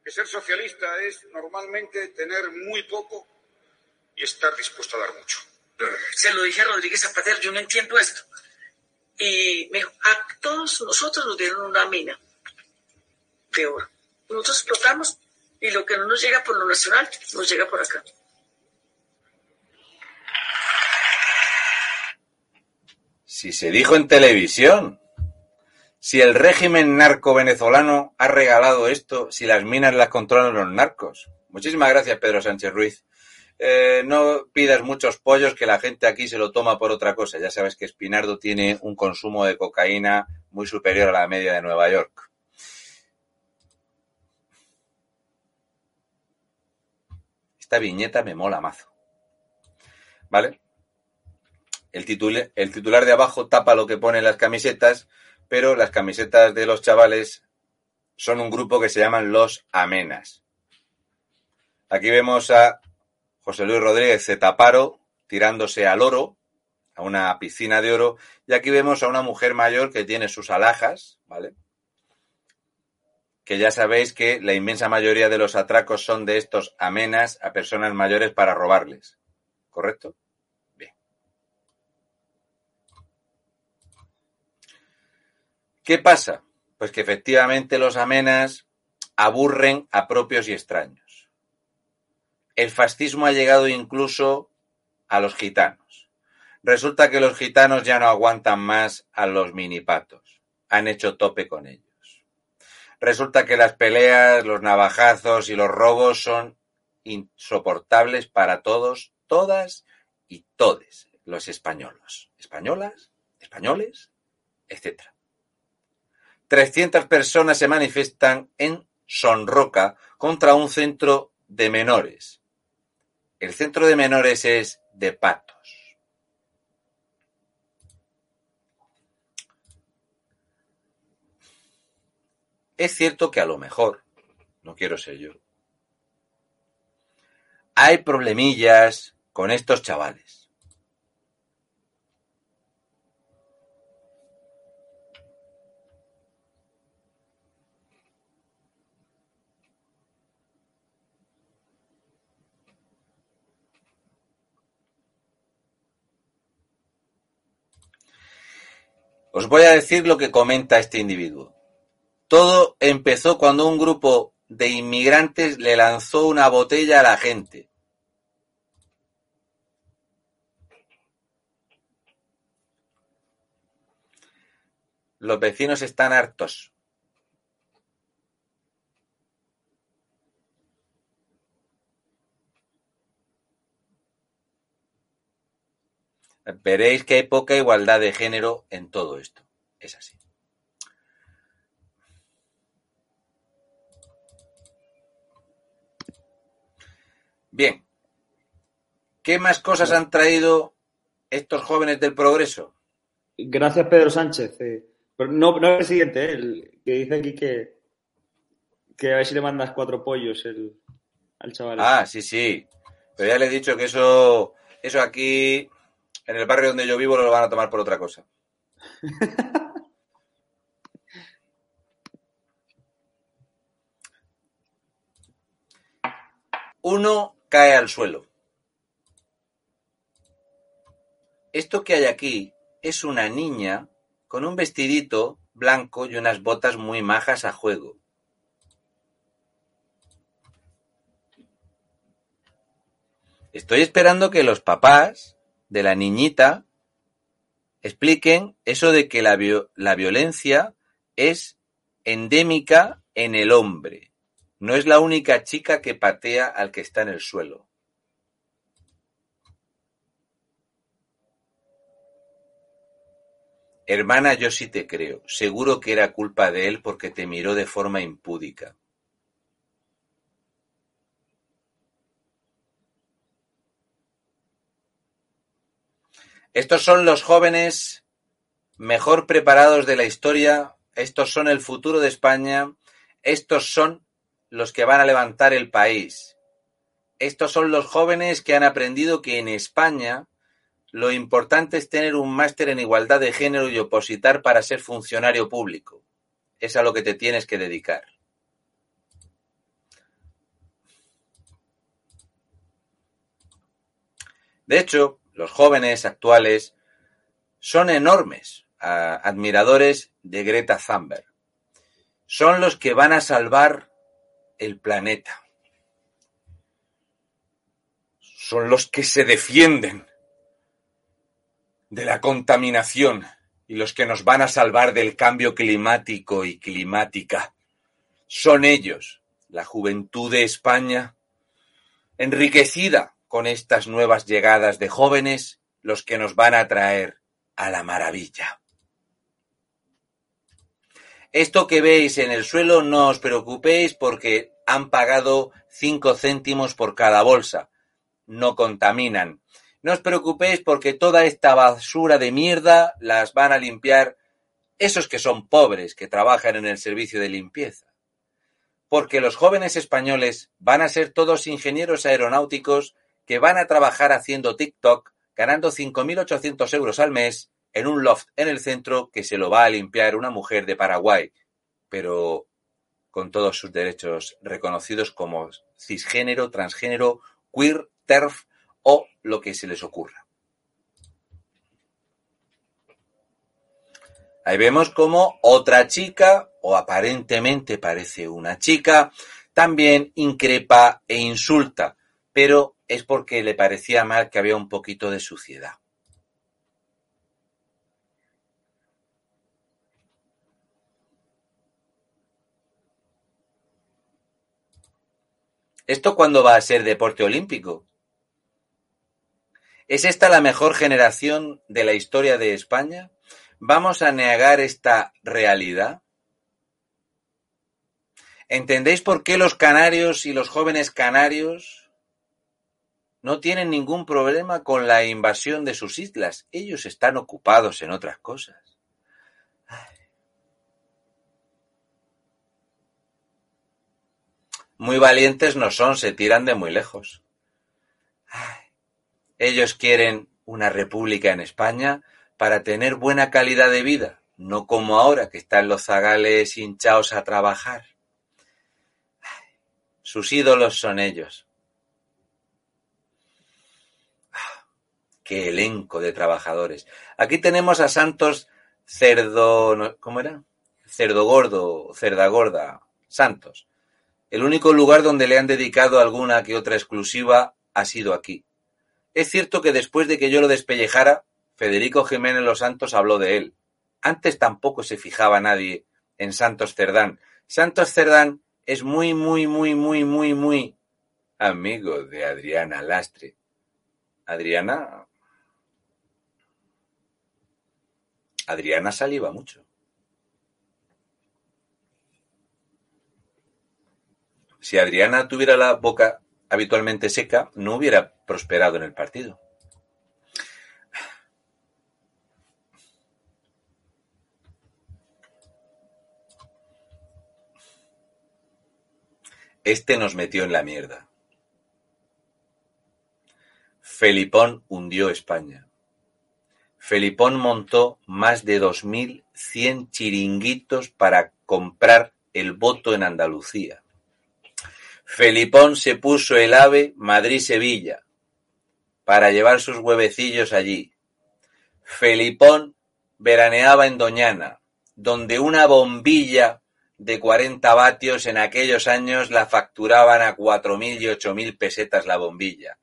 que ser socialista es normalmente tener muy poco y estar dispuesto a dar mucho. Se lo dije a Rodríguez Zapatero, yo no entiendo esto. Y me dijo, a todos nosotros nos dieron una mina de oro. Nosotros explotamos y lo que no nos llega por lo nacional nos llega por acá. Si se dijo en televisión. Si el régimen narco venezolano ha regalado esto, si las minas las controlan los narcos. Muchísimas gracias, Pedro Sánchez Ruiz. Eh, no pidas muchos pollos que la gente aquí se lo toma por otra cosa. Ya sabes que Espinardo tiene un consumo de cocaína muy superior a la media de Nueva York. Esta viñeta me mola mazo. ¿Vale? El, titula- el titular de abajo tapa lo que pone en las camisetas, pero las camisetas de los chavales son un grupo que se llaman los Amenas. Aquí vemos a José Luis Rodríguez Zetaparo tirándose al oro, a una piscina de oro, y aquí vemos a una mujer mayor que tiene sus alhajas, ¿vale? Que ya sabéis que la inmensa mayoría de los atracos son de estos amenas a personas mayores para robarles. ¿Correcto? ¿Qué pasa? Pues que efectivamente los amenas aburren a propios y extraños. El fascismo ha llegado incluso a los gitanos. Resulta que los gitanos ya no aguantan más a los minipatos. Han hecho tope con ellos. Resulta que las peleas, los navajazos y los robos son insoportables para todos, todas y todes los españolos. Españolas, españoles, etc. 300 personas se manifiestan en Sonroca contra un centro de menores. El centro de menores es de patos. Es cierto que a lo mejor, no quiero ser yo, hay problemillas con estos chavales. Os voy a decir lo que comenta este individuo. Todo empezó cuando un grupo de inmigrantes le lanzó una botella a la gente. Los vecinos están hartos. Veréis que hay poca igualdad de género en todo esto. Es así. Bien. ¿Qué más cosas han traído estos jóvenes del progreso? Gracias, Pedro Sánchez. Eh, pero no, no el presidente, eh, el que dice aquí que, que a ver si le mandas cuatro pollos el, al chaval. Ah, sí, sí. Pero ya le he dicho que eso, eso aquí, en el barrio donde yo vivo, lo van a tomar por otra cosa. Uno cae al suelo. Esto que hay aquí es una niña con un vestidito blanco y unas botas muy majas a juego. Estoy esperando que los papás de la niñita expliquen eso de que la, la violencia es endémica en el hombre. No es la única chica que patea al que está en el suelo. Hermana, yo sí te creo. Seguro que era culpa de él porque te miró de forma impúdica. Estos son los jóvenes mejor preparados de la historia. Estos son el futuro de España. Estos son los que van a levantar el país. Estos son los jóvenes que han aprendido que en España lo importante es tener un máster en igualdad de género y opositar para ser funcionario público. Es a lo que te tienes que dedicar. De hecho, los jóvenes actuales son enormes admiradores de Greta Thunberg. Son los que van a salvar el planeta. Son los que se defienden de la contaminación y los que nos van a salvar del cambio climático y climática. Son ellos, la juventud de España, enriquecida con estas nuevas llegadas de jóvenes, los que nos van a traer a la maravilla. Esto que veis en el suelo no os preocupéis porque han pagado cinco céntimos por cada bolsa. No contaminan. No os preocupéis porque toda esta basura de mierda las van a limpiar esos que son pobres, que trabajan en el servicio de limpieza. Porque los jóvenes españoles van a ser todos ingenieros aeronáuticos que van a trabajar haciendo TikTok, ganando 5.800 euros al mes en un loft en el centro que se lo va a limpiar una mujer de Paraguay, pero con todos sus derechos reconocidos como cisgénero, transgénero, queer, TERF o lo que se les ocurra. Ahí vemos como otra chica, o aparentemente parece una chica, también increpa e insulta, pero es porque le parecía mal que había un poquito de suciedad. ¿Esto cuándo va a ser deporte olímpico? ¿Es esta la mejor generación de la historia de España? ¿Vamos a negar esta realidad? ¿Entendéis por qué los canarios y los jóvenes canarios no tienen ningún problema con la invasión de sus islas? Ellos están ocupados en otras cosas. Muy valientes no son, se tiran de muy lejos. Ellos quieren una república en España para tener buena calidad de vida, no como ahora que están los zagales hinchados a trabajar. Sus ídolos son ellos. Qué elenco de trabajadores. Aquí tenemos a Santos Cerdo... ¿Cómo era? cerdo gordo, cerda gorda, Santos. El único lugar donde le han dedicado alguna que otra exclusiva ha sido aquí. Es cierto que después de que yo lo despellejara, Federico Jiménez Los Santos habló de él. Antes tampoco se fijaba nadie en Santos Cerdán. Santos Cerdán es muy, muy, muy, muy, muy, muy amigo de Adriana Lastre. Adriana. Adriana saliva mucho. Si Adriana tuviera la boca habitualmente seca, no hubiera prosperado en el partido. Este nos metió en la mierda. Felipón hundió España. Felipón montó más de dos mil cien chiringuitos para comprar el voto en Andalucía. Felipón se puso el ave Madrid-Sevilla para llevar sus huevecillos allí. Felipón veraneaba en Doñana, donde una bombilla de 40 vatios en aquellos años la facturaban a cuatro mil y ocho mil pesetas la bombilla.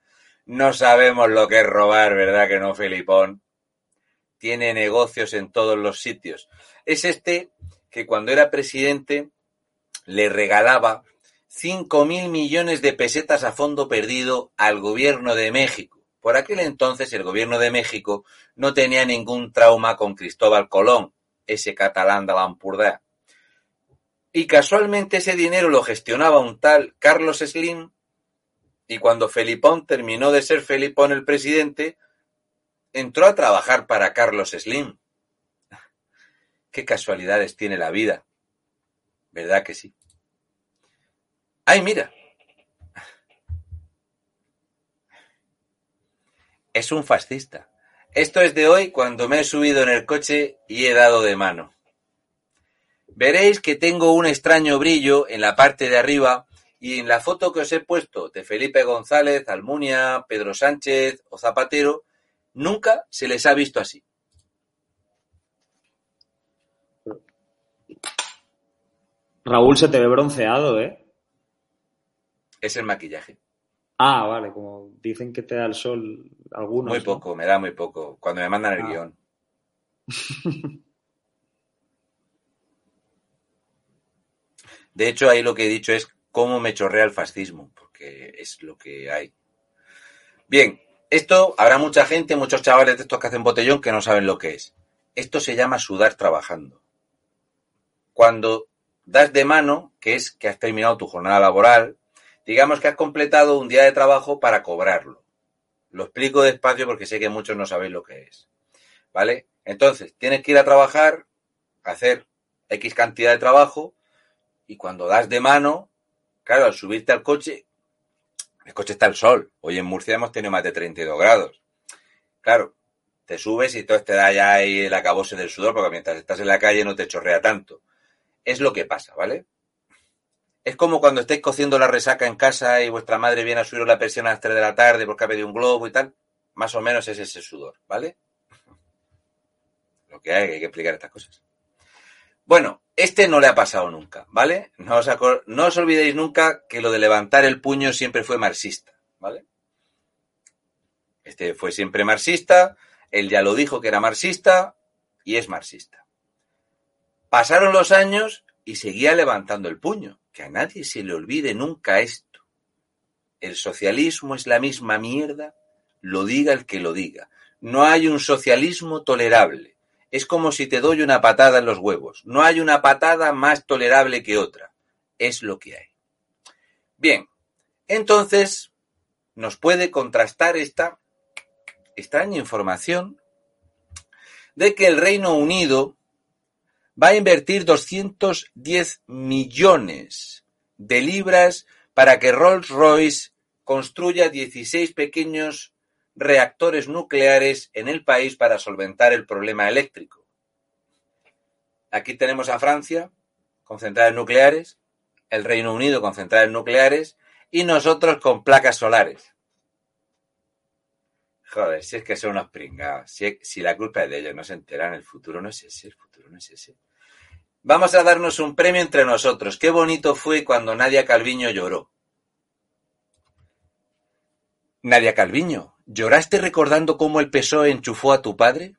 No sabemos lo que es robar, ¿verdad que no, Felipón? Tiene negocios en todos los sitios. Es este que cuando era presidente le regalaba cinco mil millones de pesetas a fondo perdido al gobierno de México. Por aquel entonces el gobierno de México no tenía ningún trauma con Cristóbal Colón, ese catalán de la Y casualmente ese dinero lo gestionaba un tal Carlos Slim, y cuando Felipón terminó de ser Felipón el presidente, entró a trabajar para Carlos Slim. Qué casualidades tiene la vida. ¿Verdad que sí? ¡Ay, mira! Es un fascista. Esto es de hoy cuando me he subido en el coche y he dado de mano. Veréis que tengo un extraño brillo en la parte de arriba y en la foto que os he puesto de Felipe González, Almunia, Pedro Sánchez o Zapatero, nunca se les ha visto así. Raúl, se te ve bronceado, ¿eh? Es el maquillaje. Ah, vale, como dicen que te da el sol algunos. Muy poco, me da muy poco. Cuando me mandan el ah. guion. De hecho, ahí lo que he dicho es cómo me chorrea el fascismo, porque es lo que hay. Bien, esto habrá mucha gente, muchos chavales de estos que hacen botellón que no saben lo que es. Esto se llama sudar trabajando. Cuando das de mano, que es que has terminado tu jornada laboral, digamos que has completado un día de trabajo para cobrarlo. Lo explico despacio porque sé que muchos no sabéis lo que es. ¿Vale? Entonces, tienes que ir a trabajar, hacer X cantidad de trabajo, y cuando das de mano, Claro, al subirte al coche, el coche está al sol. Hoy en Murcia hemos tenido más de 32 grados. Claro, te subes y todo te da ya ahí el acabose del sudor, porque mientras estás en la calle no te chorrea tanto. Es lo que pasa, ¿vale? Es como cuando estáis cociendo la resaca en casa y vuestra madre viene a subir la presión a las 3 de la tarde porque ha pedido un globo y tal. Más o menos es ese sudor, ¿vale? Lo que hay, hay que explicar estas cosas. Bueno, este no le ha pasado nunca, ¿vale? No os, olvidéis nunca que lo de levantar el puño siempre fue marxista, ¿vale? Este fue siempre marxista, él ya lo dijo que era marxista y es marxista. Pasaron los años y seguía levantando el puño. Que a nadie se le olvide nunca esto. El socialismo es la misma mierda, lo diga el que lo diga. No hay un socialismo tolerable es como si te doy una patada en los huevos. No hay una patada más tolerable que otra. Es lo que hay. Bien, entonces nos puede contrastar esta extraña información de que el Reino Unido va a invertir 210 millones de libras para que Rolls-Royce construya 16 pequeños reactores nucleares en el país para solventar el problema eléctrico. Aquí tenemos a Francia con centrales nucleares, el Reino Unido con centrales nucleares y nosotros con placas solares. Joder, si es que son unos pringados. Si, si la culpa es de ellos, no se enteran, el futuro no es ese, el futuro no es ese. Vamos a darnos un premio entre nosotros. Qué bonito fue cuando Nadia Calviño lloró. Nadia Calviño, ¿lloraste recordando cómo el PSOE enchufó a tu padre?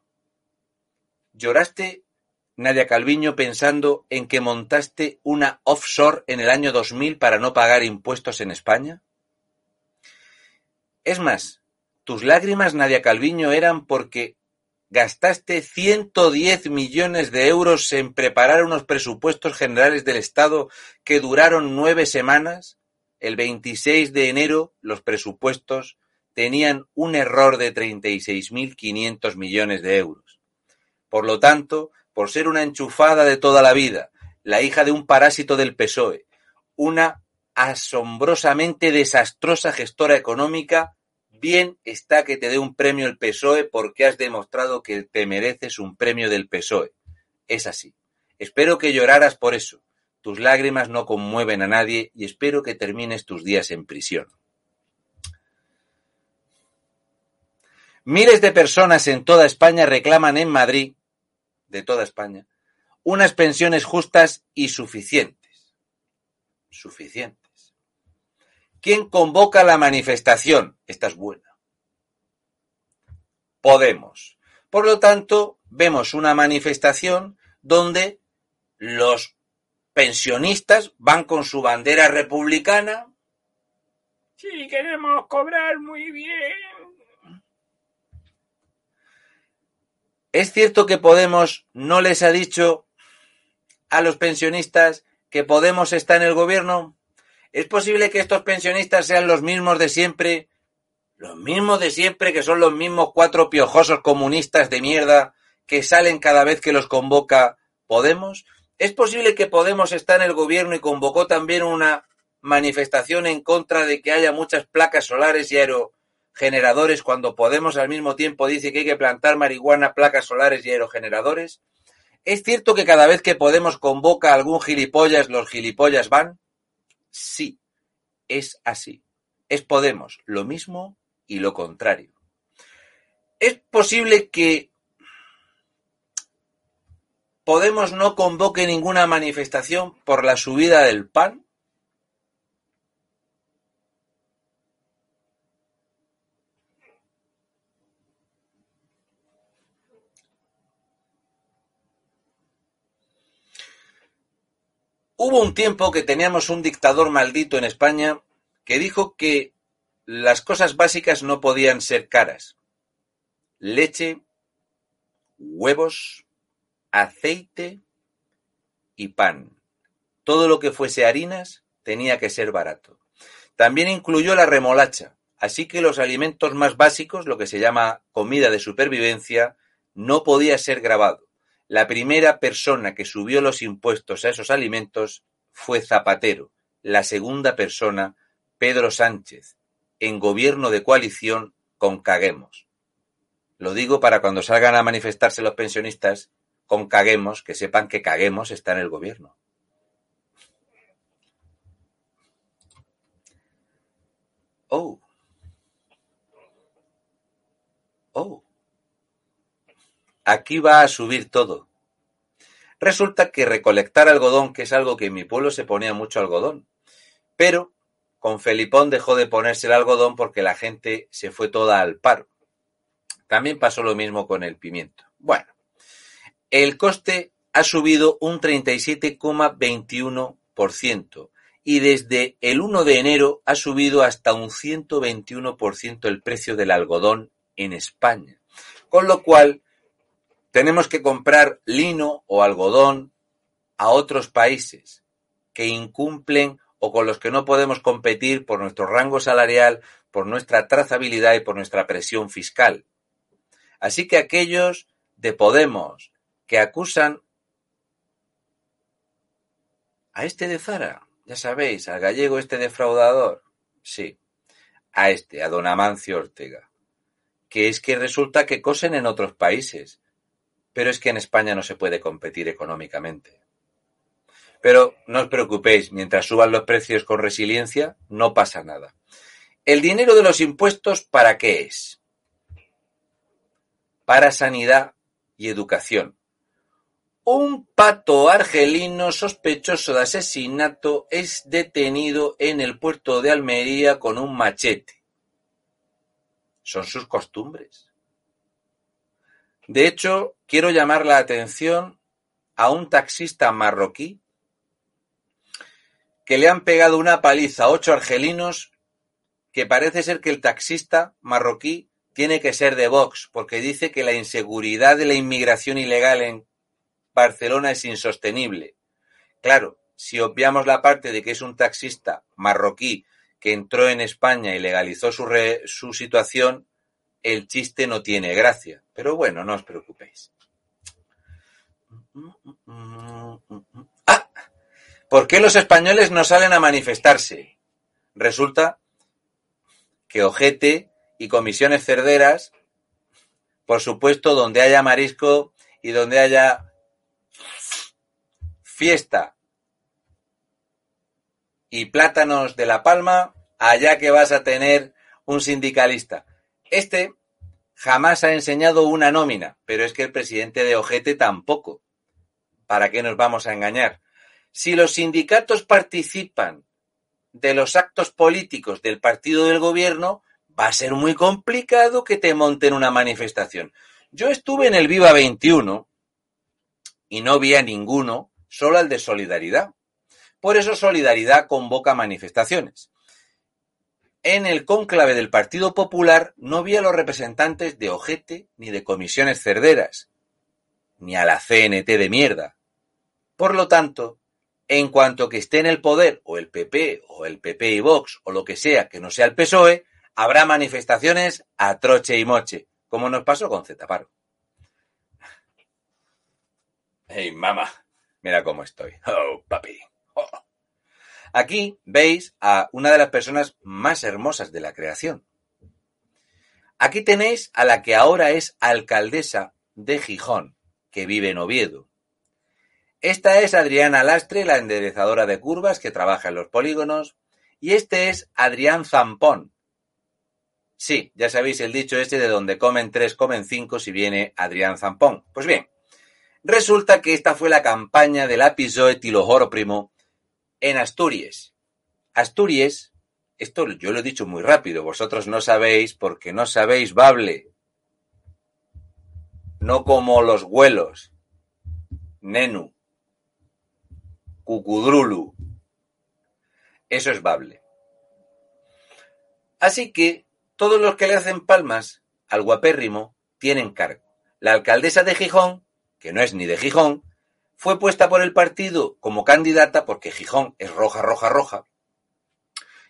¿Lloraste, Nadia Calviño, pensando en que montaste una offshore en el año 2000 para no pagar impuestos en España? Es más, tus lágrimas, Nadia Calviño, eran porque gastaste 110 millones de euros en preparar unos presupuestos generales del Estado que duraron nueve semanas. El 26 de enero los presupuestos tenían un error de 36.500 millones de euros. Por lo tanto, por ser una enchufada de toda la vida, la hija de un parásito del PSOE, una asombrosamente desastrosa gestora económica, bien está que te dé un premio el PSOE porque has demostrado que te mereces un premio del PSOE. Es así. Espero que lloraras por eso. Tus lágrimas no conmueven a nadie y espero que termines tus días en prisión. Miles de personas en toda España reclaman en Madrid, de toda España, unas pensiones justas y suficientes. Suficientes. ¿Quién convoca la manifestación? Esta es buena. Podemos. Por lo tanto, vemos una manifestación donde los pensionistas van con su bandera republicana. Sí, queremos cobrar muy bien. ¿Es cierto que Podemos no les ha dicho a los pensionistas que Podemos está en el gobierno? ¿Es posible que estos pensionistas sean los mismos de siempre? Los mismos de siempre, que son los mismos cuatro piojosos comunistas de mierda que salen cada vez que los convoca Podemos. ¿Es posible que Podemos está en el gobierno y convocó también una manifestación en contra de que haya muchas placas solares y aerogeneradores cuando Podemos al mismo tiempo dice que hay que plantar marihuana, placas solares y aerogeneradores? ¿Es cierto que cada vez que Podemos convoca a algún gilipollas, los gilipollas van? Sí, es así. Es Podemos lo mismo y lo contrario. ¿Es posible que Podemos no convoque ninguna manifestación por la subida del pan? Hubo un tiempo que teníamos un dictador maldito en España que dijo que las cosas básicas no podían ser caras. Leche, huevos, aceite y pan. Todo lo que fuese harinas tenía que ser barato. También incluyó la remolacha, así que los alimentos más básicos, lo que se llama comida de supervivencia, no podía ser grabado. La primera persona que subió los impuestos a esos alimentos fue Zapatero, la segunda persona, Pedro Sánchez, en gobierno de coalición con Caguemos. Lo digo para cuando salgan a manifestarse los pensionistas con Caguemos, que sepan que Caguemos está en el gobierno. Oh. Oh. Aquí va a subir todo. Resulta que recolectar algodón, que es algo que en mi pueblo se ponía mucho algodón, pero con Felipón dejó de ponerse el algodón porque la gente se fue toda al paro. También pasó lo mismo con el pimiento. Bueno, el coste ha subido un 37,21% y desde el 1 de enero ha subido hasta un 121% el precio del algodón en España. Con lo cual, tenemos que comprar lino o algodón a otros países que incumplen o con los que no podemos competir por nuestro rango salarial, por nuestra trazabilidad y por nuestra presión fiscal. Así que aquellos de Podemos que acusan a este de Zara, ya sabéis, al gallego este defraudador, sí, a este, a don Amancio Ortega, que es que resulta que cosen en otros países, pero es que en España no se puede competir económicamente. Pero no os preocupéis, mientras suban los precios con resiliencia, no pasa nada. ¿El dinero de los impuestos para qué es? Para sanidad y educación. Un pato argelino sospechoso de asesinato es detenido en el puerto de Almería con un machete. Son sus costumbres. De hecho, quiero llamar la atención a un taxista marroquí que le han pegado una paliza a ocho argelinos que parece ser que el taxista marroquí tiene que ser de Vox, porque dice que la inseguridad de la inmigración ilegal en Barcelona es insostenible. Claro, si obviamos la parte de que es un taxista marroquí que entró en España y legalizó su, su situación, el chiste no tiene gracia. Pero bueno, no os preocupéis. ¡Ah! ¿Por qué los españoles no salen a manifestarse? Resulta que Ojete y comisiones cerderas, por supuesto, donde haya marisco y donde haya fiesta y plátanos de la palma, allá que vas a tener un sindicalista. Este jamás ha enseñado una nómina, pero es que el presidente de Ojete tampoco. ¿Para qué nos vamos a engañar? Si los sindicatos participan de los actos políticos del partido del gobierno, va a ser muy complicado que te monten una manifestación. Yo estuve en el Viva 21 y no vi a ninguno, solo al de Solidaridad. Por eso Solidaridad convoca manifestaciones. En el cónclave del Partido Popular no vi a los representantes de Ojete ni de comisiones cerderas, ni a la CNT de mierda. Por lo tanto, en cuanto que esté en el poder o el PP o el PP y Vox o lo que sea que no sea el PSOE, habrá manifestaciones a troche y moche, como nos pasó con Zetaparo. ¡Hey, mamá! Mira cómo estoy. ¡Oh, papi! Oh. Aquí veis a una de las personas más hermosas de la creación. Aquí tenéis a la que ahora es alcaldesa de Gijón, que vive en Oviedo. Esta es Adriana Lastre, la enderezadora de curvas que trabaja en los polígonos, y este es Adrián Zampón, Sí, ya sabéis el dicho este de donde comen tres, comen cinco si viene Adrián Zampón. Pues bien, resulta que esta fue la campaña del Apisoe Tilojoro Primo en Asturias. Asturias, esto yo lo he dicho muy rápido, vosotros no sabéis porque no sabéis bable. No como los huelos. Nenu. Cucudrulu. Eso es bable. Así que todos los que le hacen palmas al guapérrimo tienen cargo. La alcaldesa de Gijón, que no es ni de Gijón, fue puesta por el partido como candidata porque Gijón es roja, roja, roja.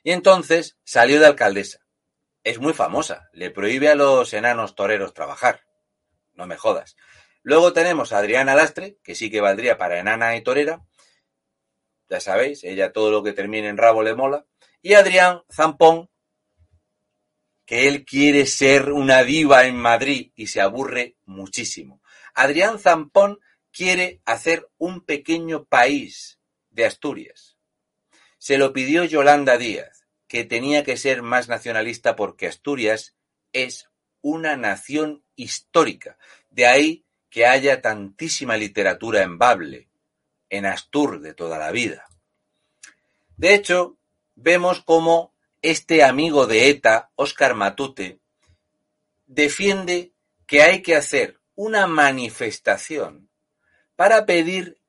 Y entonces salió de alcaldesa. Es muy famosa, le prohíbe a los enanos toreros trabajar. No me jodas. Luego tenemos a Adriana Lastre, que sí que valdría para enana y torera. Ya sabéis, ella todo lo que termine en rabo le mola. Y Adrián Zampón, que él quiere ser una diva en Madrid y se aburre muchísimo. Adrián Zampón quiere hacer un pequeño país de Asturias. Se lo pidió Yolanda Díaz, que tenía que ser más nacionalista porque Asturias es una nación histórica. De ahí que haya tantísima literatura en Bable, en Astur de toda la vida. De hecho, vemos cómo este amigo de ETA, Óscar Matute, defiende que hay que hacer una manifestación para pedir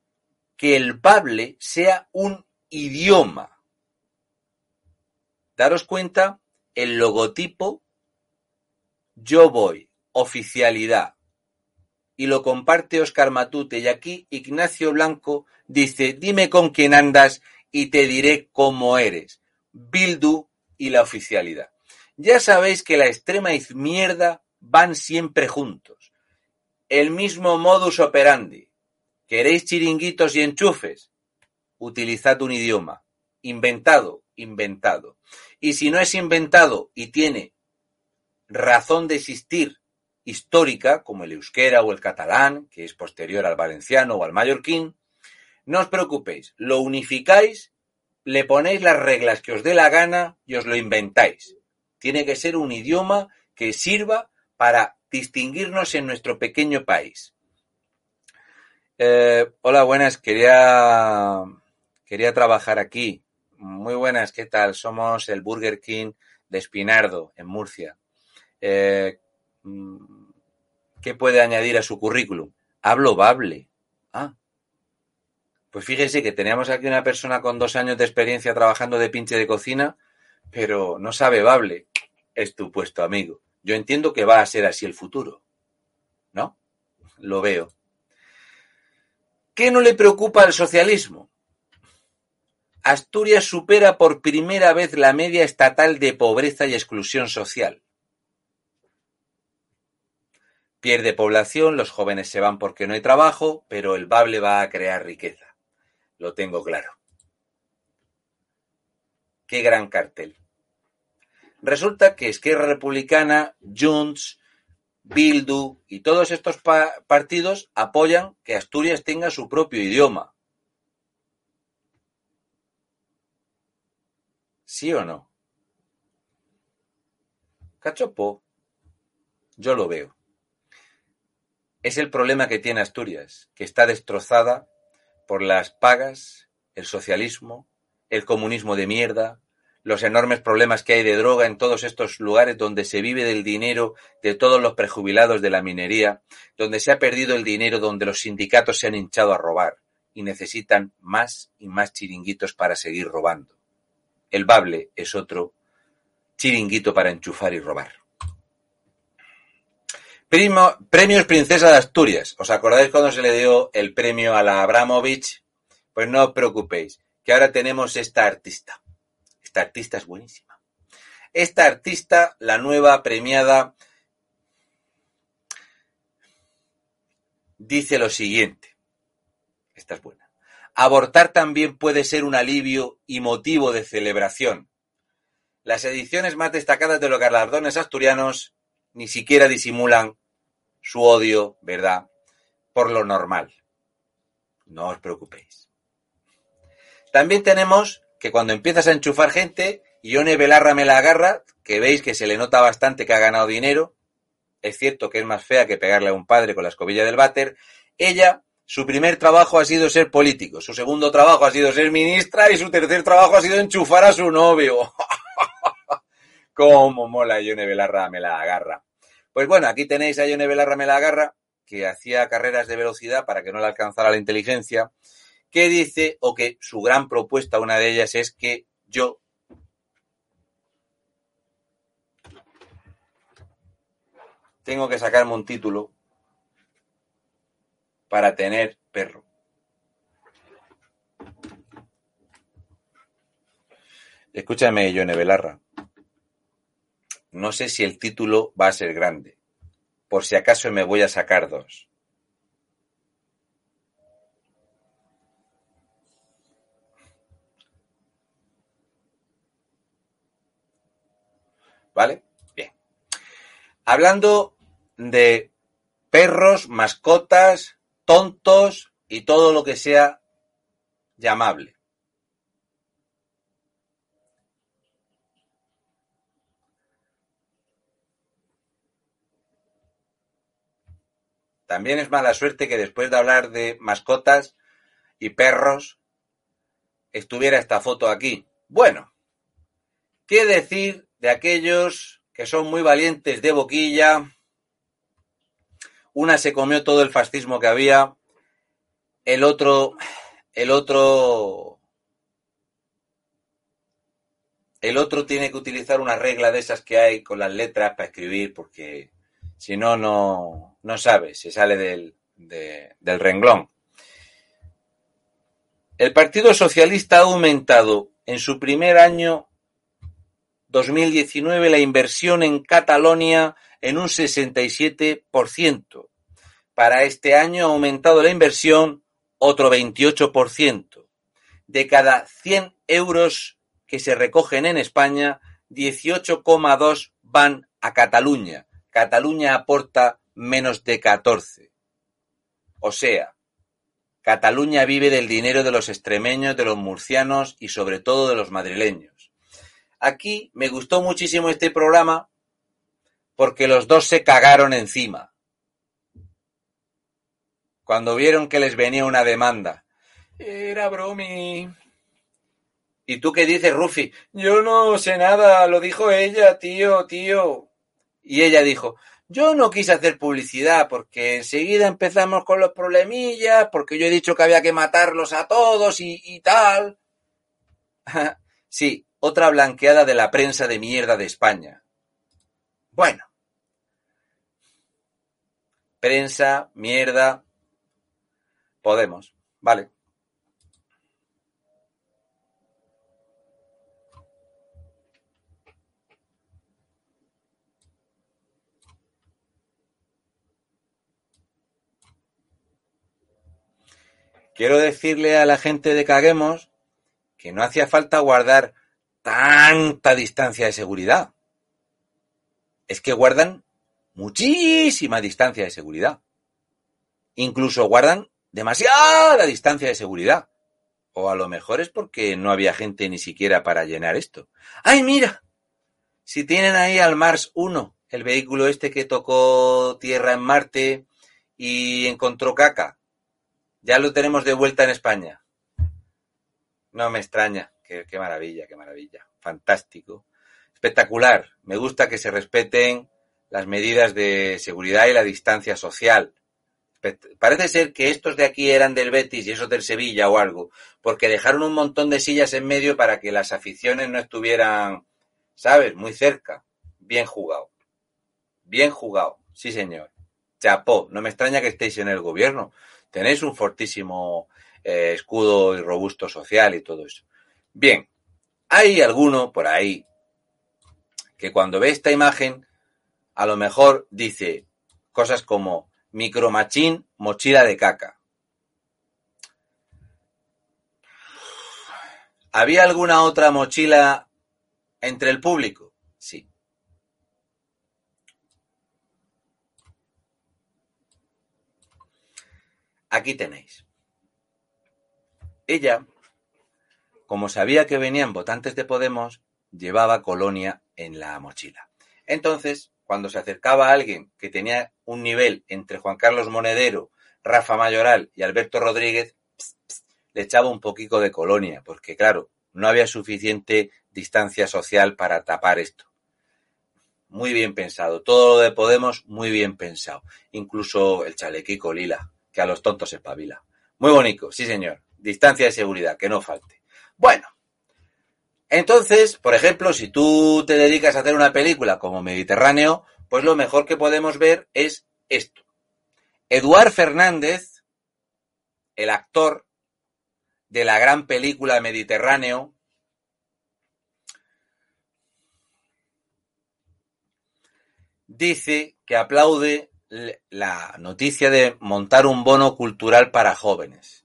que el Bable sea un idioma. Daros cuenta, el logotipo, yo voy, oficialidad, y lo comparte Óscar Matute, y aquí Ignacio Blanco dice, dime con quién andas y te diré cómo eres. Bildu y la oficialidad. Ya sabéis que la extrema izquierda van siempre juntos. El mismo modus operandi. ¿Queréis chiringuitos y enchufes? Utilizad un idioma. Inventado, inventado. Y si no es inventado y tiene razón de existir histórica, como el euskera o el catalán, que es posterior al valenciano o al mallorquín, no os preocupéis, lo unificáis le ponéis las reglas que os dé la gana y os lo inventáis. Tiene que ser un idioma que sirva para distinguirnos en nuestro pequeño país. Eh, hola, buenas. Quería, quería trabajar aquí. Muy buenas, ¿qué tal? Somos el Burger King de Espinardo, en Murcia. Eh, mm, ¿Qué puede añadir a su currículum? Hablo bable. Ah. Pues fíjese que teníamos aquí una persona con dos años de experiencia trabajando de pinche de cocina, pero no sabe bable. Es tu puesto, amigo. Yo entiendo que va a ser así el futuro. ¿No? Lo veo. ¿Qué no le preocupa al socialismo? Asturias supera por primera vez la media estatal de pobreza y exclusión social. Pierde población, los jóvenes se van porque no hay trabajo, pero el Bable va a crear riqueza. Lo tengo claro. Qué gran cartel. Resulta que Esquerra Republicana, Junts, Bildu y todos estos pa partidos apoyan que Asturias tenga su propio idioma. ¿Sí o no? Cachopo. Yo lo veo. Es el problema que tiene Asturias, que está destrozada por las pagas, el socialismo, el comunismo de mierda, los enormes problemas que hay de droga en todos estos lugares donde se vive del dinero de todos los prejubilados de la minería, donde se ha perdido el dinero, donde los sindicatos se han hinchado a robar y necesitan más y más chiringuitos para seguir robando. El Bable es otro chiringuito para enchufar y robar. Primo, premios Princesa de Asturias. ¿Os acordáis cuando se le dio el premio a la Abramovich? Pues no os preocupéis, que ahora tenemos esta artista. Esta artista es buenísima. Esta artista, la nueva premiada, dice lo siguiente. Esta es buena. Abortar también puede ser un alivio y motivo de celebración. Las ediciones más destacadas de los galardones asturianos ni siquiera disimulan su odio, ¿verdad?, por lo normal. No os preocupéis. También tenemos que cuando empiezas a enchufar gente, Ione Belarra me la agarra, que veis que se le nota bastante que ha ganado dinero, es cierto que es más fea que pegarle a un padre con la escobilla del váter, ella, su primer trabajo ha sido ser político, su segundo trabajo ha sido ser ministra y su tercer trabajo ha sido enchufar a su novio. Cómo mola Ione Belarra me la agarra. Pues bueno, aquí tenéis a Ione Belarra me la agarra, que hacía carreras de velocidad para que no le alcanzara la inteligencia, que dice, o que su gran propuesta, una de ellas, es que yo tengo que sacarme un título para tener perro. Escúchame, Yone Belarra. No sé si el título va a ser grande. Por si acaso me voy a sacar dos. ¿Vale? Bien. Hablando de perros, mascotas, tontos y todo lo que sea llamable. También es mala suerte que después de hablar de mascotas y perros estuviera esta foto aquí. Bueno, ¿qué decir de aquellos que son muy valientes de boquilla. Una se comió todo el fascismo que había, el otro, el otro, el otro tiene que utilizar una regla de esas que hay con las letras para escribir, porque si no, no, no sabe, se sale del, de, del renglón. El Partido Socialista ha aumentado en su primer año 2019 la inversión en Cataluña en un 67%. Para este año ha aumentado la inversión otro 28%. De cada 100 euros que se recogen en España, 18,2 van a Cataluña. Cataluña aporta menos de 14. O sea, Cataluña vive del dinero de los extremeños, de los murcianos y sobre todo de los madrileños. Aquí me gustó muchísimo este programa porque los dos se cagaron encima. cuando vieron que les venía una demanda. Era bromi. ¿Y tú qué dices, Rufi? Yo no sé nada, lo dijo ella, tío, tío. Y ella dijo, yo no quise hacer publicidad porque enseguida empezamos con los problemillas, porque yo he dicho que había que matarlos a todos y, y tal. sí, otra blanqueada de la prensa de mierda de España. Bueno. Prensa, mierda. Podemos. Vale. Quiero decirle a la gente de Caguemos que no hacía falta guardar tanta distancia de seguridad. Es que guardan muchísima distancia de seguridad. Incluso guardan demasiada distancia de seguridad. O a lo mejor es porque no había gente ni siquiera para llenar esto. ¡Ay, mira! Si tienen ahí al Mars 1, el vehículo este que tocó tierra en Marte y encontró caca, ya lo tenemos de vuelta en España. No me extraña. Qué, maravilla, qué maravilla. Fantástico. Espectacular. Me gusta que se respeten las medidas de seguridad y la distancia social. Parece ser que estos de aquí eran del Betis y esos del Sevilla o algo, porque dejaron un montón de sillas en medio para que las aficiones no estuvieran, ¿sabes?, muy cerca. Bien jugado. Bien jugado. Sí, señor. Chapó. No me extraña que estéis en el gobierno, tenéis un fortísimo eh, escudo y robusto social y todo eso. Bien, hay alguno por ahí que cuando ve esta imagen, a lo mejor dice cosas como micromachín, mochila de caca. ¿Había alguna otra mochila entre el público? Sí. Aquí tenéis. Ella, como sabía que venían votantes de Podemos, llevaba colonia en la mochila. Entonces, cuando se acercaba a alguien que tenía un nivel entre Juan Carlos Monedero, Rafa Mayoral y Alberto Rodríguez, le echaba un poquito de colonia, porque claro, no había suficiente distancia social para tapar esto. Muy bien pensado. Todo lo de Podemos, muy bien pensado. Incluso el chalequico lila que a los tontos espabila. Muy bonito, sí señor. Distancia de seguridad, que no falte. Bueno, entonces, por ejemplo, si tú te dedicas a hacer una película como Mediterráneo, pues lo mejor que podemos ver es esto. Eduard Fernández, el actor de la gran película Mediterráneo, dice que aplaude la noticia de montar un bono cultural para jóvenes.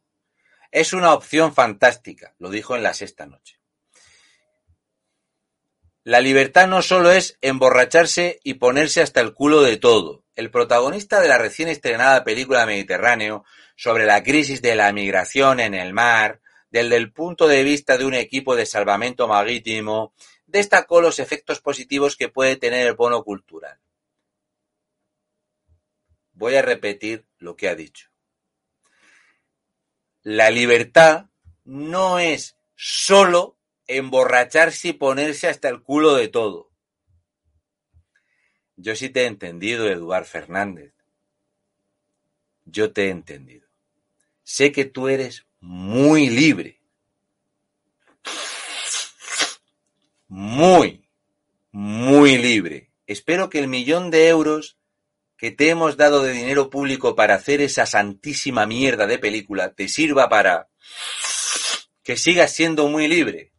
Es una opción fantástica, lo dijo en la sexta noche. La libertad no solo es emborracharse y ponerse hasta el culo de todo. El protagonista de la recién estrenada película Mediterráneo sobre la crisis de la migración en el mar, desde el punto de vista de un equipo de salvamento marítimo, destacó los efectos positivos que puede tener el bono cultural. Voy a repetir lo que ha dicho. La libertad no es solo emborracharse y ponerse hasta el culo de todo. Yo sí te he entendido, Eduard Fernández. Yo te he entendido. Sé que tú eres muy libre. Muy, muy libre. Espero que el millón de euros que te hemos dado de dinero público para hacer esa santísima mierda de película te sirva para que sigas siendo muy libre,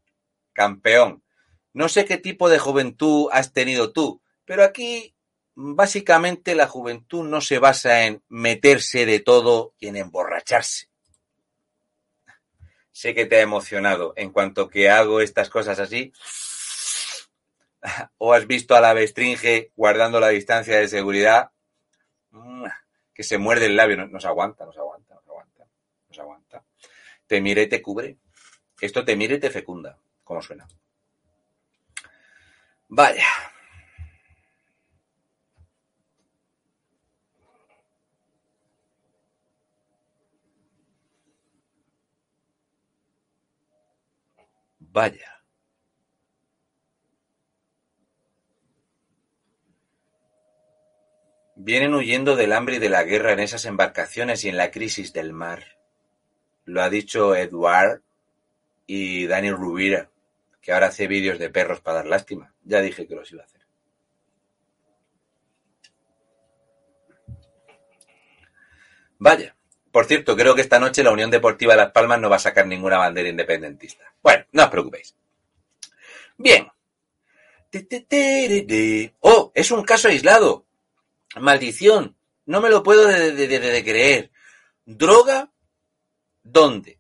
campeón. No sé qué tipo de juventud has tenido tú, pero aquí básicamente la juventud no se basa en meterse de todo y en emborracharse. Sé que te ha emocionado en cuanto que hago estas cosas así. O has visto a la bestringe guardando la distancia de seguridad Mm, que se muerde el labio, nos aguanta, nos aguanta, nos aguanta, nos aguanta. Te mire y te cubre. Esto te mire y te fecunda, como suena. Vaya. Vaya. Vienen huyendo del hambre y de la guerra en esas embarcaciones y en la crisis del mar. Lo ha dicho Eduard y Dani Rubira, que ahora hace vídeos de perros para dar lástima. Ya dije que los iba a hacer. Vaya. Por cierto, creo que esta noche la Unión Deportiva Las Palmas no va a sacar ninguna bandera independentista. Bueno, no os preocupéis. Bien. Oh, es un caso aislado. Maldición. No me lo puedo de, creer. ¿Droga? ¿Dónde?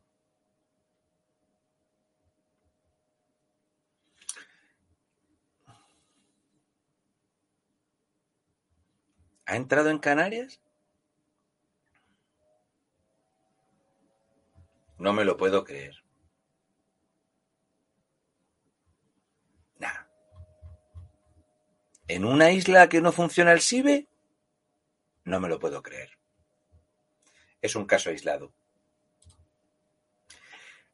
¿Ha entrado en Canarias? No me lo puedo creer. Nah. ¿En una isla que no funciona el SIBE? No me lo puedo creer. Es un caso aislado.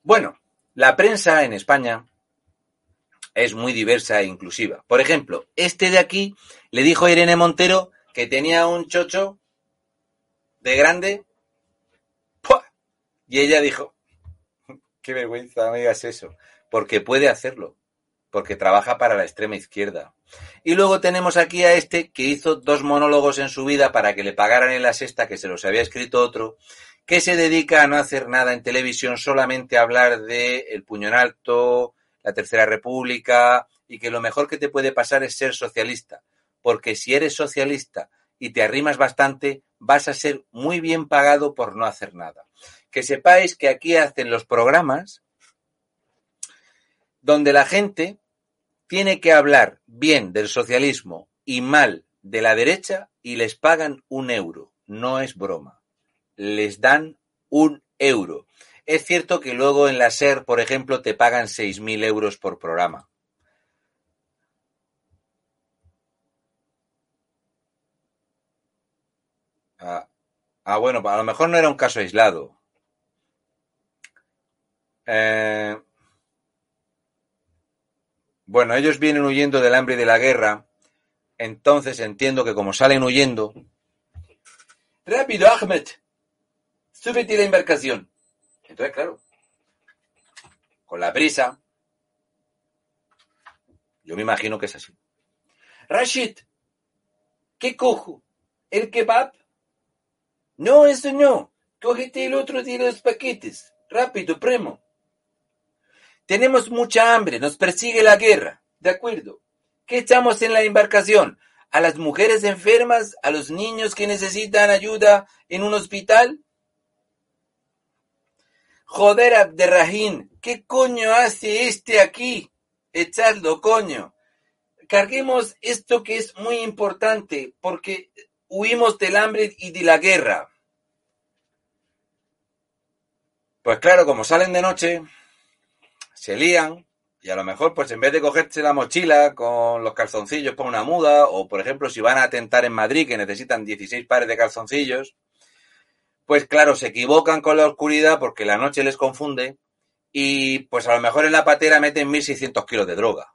Bueno, la prensa en España es muy diversa e inclusiva. Por ejemplo, este de aquí le dijo a Irene Montero que tenía un chocho de grande. ¡Pua! Y ella dijo, qué vergüenza, no digas eso, porque puede hacerlo, porque trabaja para la extrema izquierda. Y luego tenemos aquí a este que hizo dos monólogos en su vida para que le pagaran en la sexta, que se los había escrito otro, que se dedica a no hacer nada en televisión, solamente a hablar de el puño en alto, la Tercera República, y que lo mejor que te puede pasar es ser socialista porque si eres socialista y te arrimas bastante, vas a ser muy bien pagado por no hacer nada. Que sepáis que aquí hacen los programas donde la gente tiene que hablar bien del socialismo y mal de la derecha y les pagan un euro. No es broma. Les dan un euro. Es cierto que luego en la SER, por ejemplo, te pagan 6.000 euros por programa. Ah, ah, bueno, a lo mejor no era un caso aislado. Eh, bueno, ellos vienen huyendo del hambre y de la guerra, entonces entiendo que como salen huyendo... Rápido, Ahmed, súbete a la embarcación. Entonces, claro, con la prisa, yo me imagino que es así. Rashid, ¿qué cojo? ¿El kebab? No, eso no. Cógete el otro de los paquetes. Rápido, primo. Tenemos mucha hambre, nos persigue la guerra. De acuerdo. ¿Qué echamos en la embarcación? ¿A las mujeres enfermas? ¿A los niños que necesitan ayuda en un hospital? Joder, Abderrahim, ¿qué coño hace este aquí? Echadlo, coño. Carguemos esto que es muy importante, porque huimos del hambre y de la guerra. Pues claro, como salen de noche, se lían y a lo mejor pues en vez de cogerse la mochila con los calzoncillos por una muda o por ejemplo si van a atentar en Madrid que necesitan 16 pares de calzoncillos, pues claro, se equivocan con la oscuridad porque la noche les confunde y pues a lo mejor en la patera meten 1600 kilos de droga.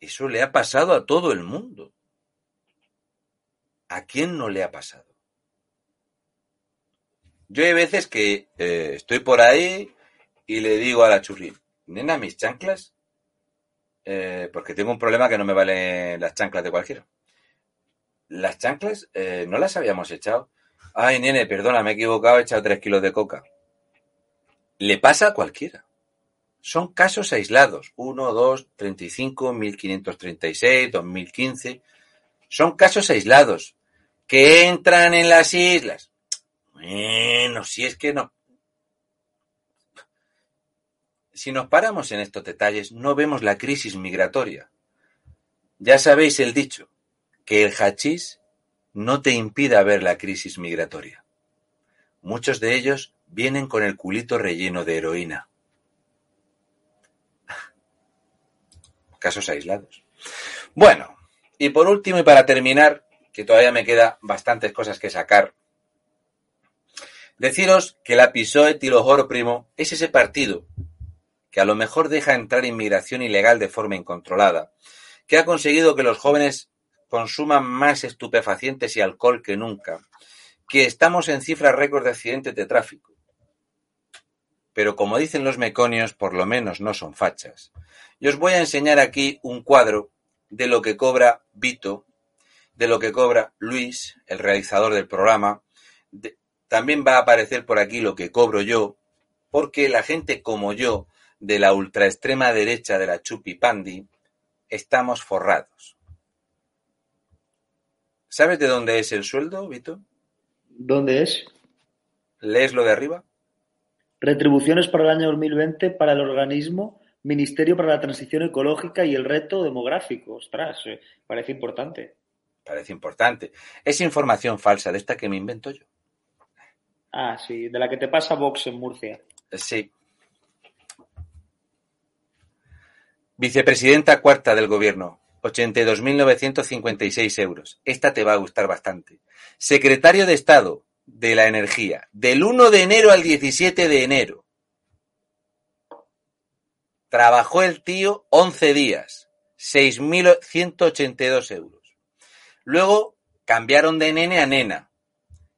Eso le ha pasado a todo el mundo. ¿A quién no le ha pasado? Yo hay veces que eh, estoy por ahí y le digo a la churri, nena, mis chanclas, eh, porque tengo un problema que no me valen las chanclas de cualquiera. Las chanclas eh, no las habíamos echado. Ay, nene, perdona, me he equivocado, he echado tres kilos de coca. Le pasa a cualquiera. Son casos aislados. 1, 2, 35, 1536, 2015. Son casos aislados que entran en las islas. Bueno, si es que no. Si nos paramos en estos detalles, no vemos la crisis migratoria. Ya sabéis el dicho, que el hachís no te impida ver la crisis migratoria. Muchos de ellos vienen con el culito relleno de heroína. Casos aislados. Bueno, y por último y para terminar, que todavía me queda bastantes cosas que sacar Deciros que la PSOE Tilojoro Primo es ese partido que a lo mejor deja entrar inmigración ilegal de forma incontrolada, que ha conseguido que los jóvenes consuman más estupefacientes y alcohol que nunca, que estamos en cifras récord de accidentes de tráfico. Pero como dicen los meconios, por lo menos no son fachas. Y os voy a enseñar aquí un cuadro de lo que cobra Vito, de lo que cobra Luis, el realizador del programa. También va a aparecer por aquí lo que cobro yo, porque la gente como yo, de la ultra extrema derecha de la Chupi Pandi, estamos forrados. ¿Sabes de dónde es el sueldo, Vito? ¿Dónde es? ¿Lees lo de arriba? Retribuciones para el año 2020 para el organismo Ministerio para la Transición Ecológica y el Reto Demográfico. Ostras, eh, parece importante. Parece importante. Es información falsa de esta que me invento yo. Ah, sí, de la que te pasa Vox en Murcia. Sí. Vicepresidenta cuarta del Gobierno, 82.956 euros. Esta te va a gustar bastante. Secretario de Estado de la Energía, del 1 de enero al 17 de enero. Trabajó el tío 11 días, 6.182 euros. Luego cambiaron de nene a nena.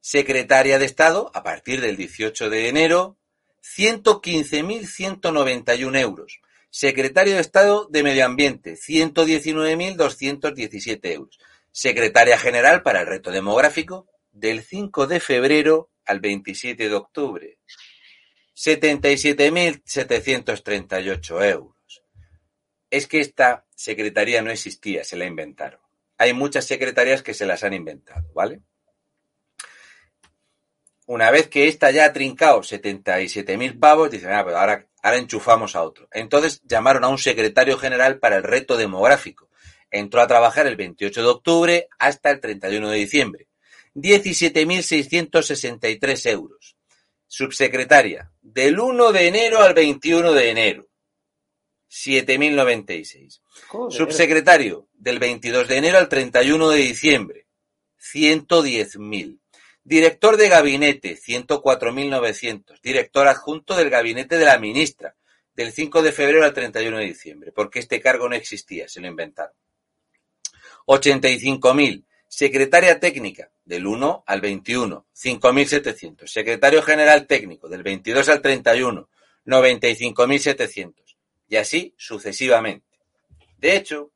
Secretaria de Estado, a partir del 18 de enero, 115.191 euros. Secretario de Estado de Medio Ambiente, 119.217 euros. Secretaria General para el Reto Demográfico, del 5 de febrero al 27 de octubre. 77.738 euros. Es que esta secretaría no existía, se la inventaron. Hay muchas secretarías que se las han inventado, ¿vale? Una vez que esta ya ha trincado 77.000 pavos, dicen, ah, pero ahora, ahora enchufamos a otro. Entonces llamaron a un secretario general para el reto demográfico. Entró a trabajar el 28 de octubre hasta el 31 de diciembre. 17.663 euros. Subsecretaria, del 1 de enero al 21 de enero. 7.096. Joder. Subsecretario, del 22 de enero al 31 de diciembre. 110.000. Director de gabinete, 104.900. Director adjunto del gabinete de la ministra, del 5 de febrero al 31 de diciembre, porque este cargo no existía, se lo inventaron. 85.000. Secretaria técnica, del 1 al 21, 5.700. Secretario general técnico, del 22 al 31, 95.700. Y así sucesivamente. De hecho,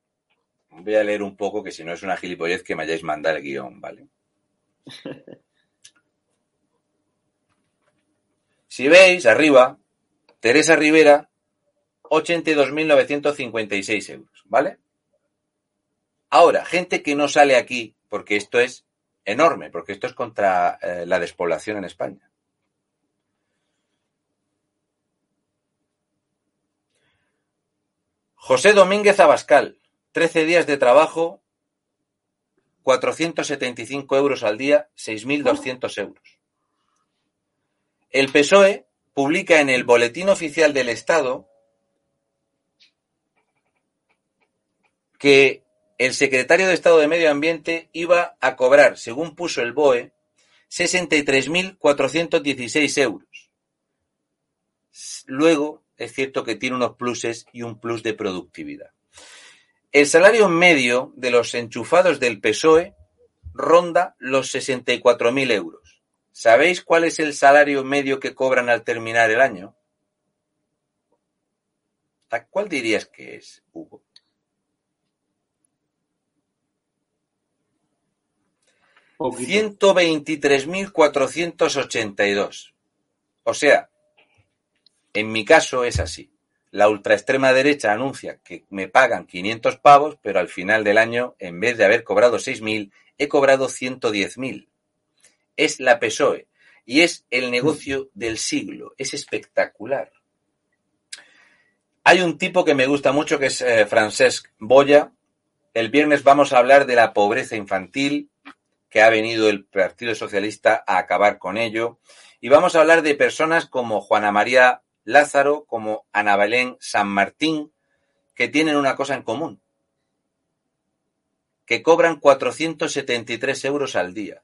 voy a leer un poco, que si no es una gilipollez que me hayáis mandado el guion, ¿vale? Si veis, arriba, Teresa Rivera, 82.956 euros, ¿vale? Ahora, gente que no sale aquí, porque esto es enorme, porque esto es contra eh, la despoblación en España. José Domínguez Abascal, 13 días de trabajo, 475 euros al día, 6.200 euros. El PSOE publica en el Boletín Oficial del Estado que el secretario de Estado de Medio Ambiente iba a cobrar, según puso el BOE, 63.416 euros. Luego, es cierto que tiene unos pluses y un plus de productividad. El salario medio de los enchufados del PSOE ronda los 64.000 euros. ¿Sabéis cuál es el salario medio que cobran al terminar el año? ¿A cuál dirías que es, Hugo? Poquito. 123.482. O sea, en mi caso es así. La ultraextrema derecha anuncia que me pagan 500 pavos, pero al final del año, en vez de haber cobrado 6.000, he cobrado 110.000. Es la PSOE y es el negocio del siglo. Es espectacular. Hay un tipo que me gusta mucho que es eh, Francesc Boya. El viernes vamos a hablar de la pobreza infantil, que ha venido el Partido Socialista a acabar con ello. Y vamos a hablar de personas como Juana María Lázaro, como Ana Belén San Martín, que tienen una cosa en común, que cobran 473 euros al día.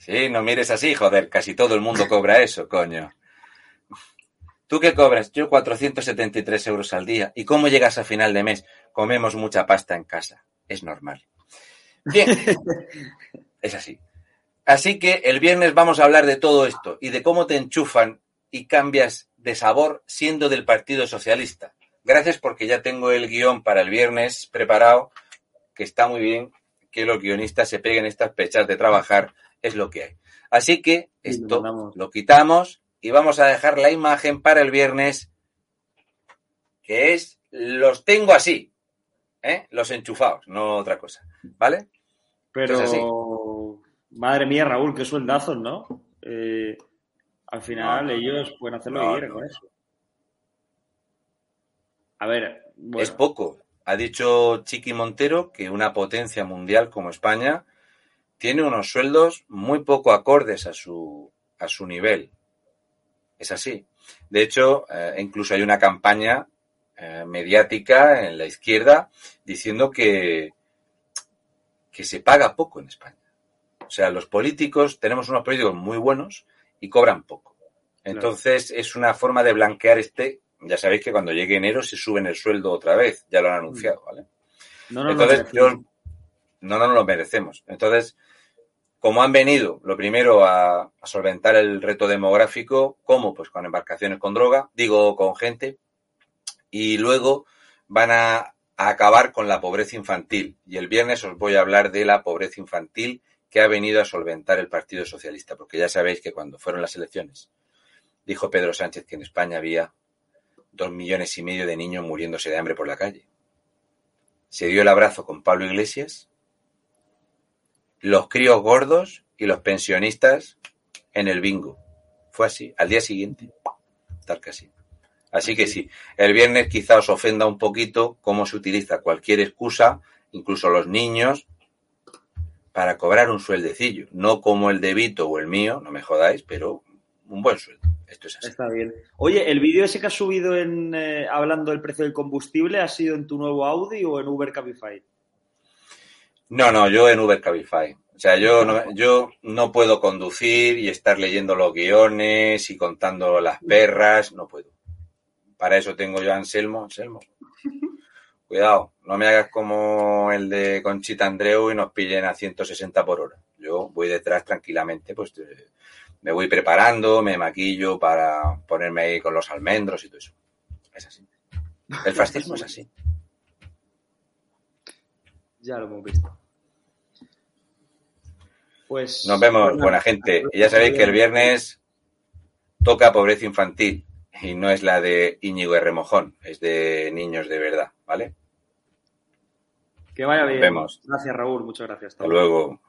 Sí, no mires así, joder, casi todo el mundo cobra eso, coño. ¿Tú qué cobras? Yo 473 euros al día. ¿Y cómo llegas a final de mes? Comemos mucha pasta en casa. Es normal. Bien, es así. Así que el viernes vamos a hablar de todo esto y de cómo te enchufan y cambias de sabor siendo del Partido Socialista. Gracias porque ya tengo el guion para el viernes preparado, que está muy bien que los guionistas se peguen estas pechas de trabajar, es lo que hay. Así que esto lo quitamos y vamos a dejar la imagen para el viernes, que es los tengo así, ¿eh? los enchufados, no otra cosa, ¿vale? Pero, madre mía, Raúl, qué sueldazos, ¿no? Eh, al final ellos pueden hacer lo que quieran con eso. A ver. Es poco. Ha dicho Chiqui Montero que una potencia mundial como España tiene unos sueldos muy poco acordes a su, a su nivel. Es así. De hecho, eh, incluso hay una campaña eh, mediática en la izquierda diciendo que, que se paga poco en España. O sea, los políticos, tenemos unos políticos muy buenos y cobran poco. Entonces, es una forma de blanquear este ya sabéis que cuando llegue enero se suben el sueldo otra vez, ya lo han anunciado, ¿vale? No Entonces, yo, no, no nos lo merecemos. Entonces, como han venido, lo primero, a, solventar el reto demográfico, ¿cómo? Pues con embarcaciones con droga, digo, con gente, y luego van a, a acabar con la pobreza infantil. Y el viernes os voy a hablar de la pobreza infantil que ha venido a solventar el Partido Socialista, porque ya sabéis que cuando fueron las elecciones, dijo Pedro Sánchez que en España había dos millones y medio de niños muriéndose de hambre por la calle. Se dio el abrazo con Pablo Iglesias, los críos gordos y los pensionistas en el bingo. Fue así, al día siguiente, tal que así. Así que sí, el viernes quizá os ofenda un poquito cómo se utiliza cualquier excusa, incluso los niños, para cobrar un sueldecillo. No como el de Vito o el mío, no me jodáis, pero un buen sueldo. Esto es así. Está bien. Oye, ¿el vídeo ese que has subido en eh, hablando del precio del combustible ha sido en tu nuevo Audi o en Uber Cabify? No, no, yo en Uber Cabify. O sea, yo no, yo no puedo conducir y estar leyendo los guiones y contando las perras, no puedo. Para eso tengo yo a Anselmo. Anselmo, cuidado, no me hagas como el de Conchita Andreu y nos pillen a 160 por hora. Yo voy detrás tranquilamente, pues me voy preparando, me maquillo para ponerme ahí con los almendros y todo eso. Es así. El fascismo es así. Ya lo hemos visto. Pues. Nos vemos, buena gente. Y ya sabéis que el viernes toca pobreza infantil y no es la de Íñigo R. Mojón, es de niños de verdad, ¿vale? Que vaya bien. Nos vemos. Gracias, Raúl. Muchas gracias. Hasta luego.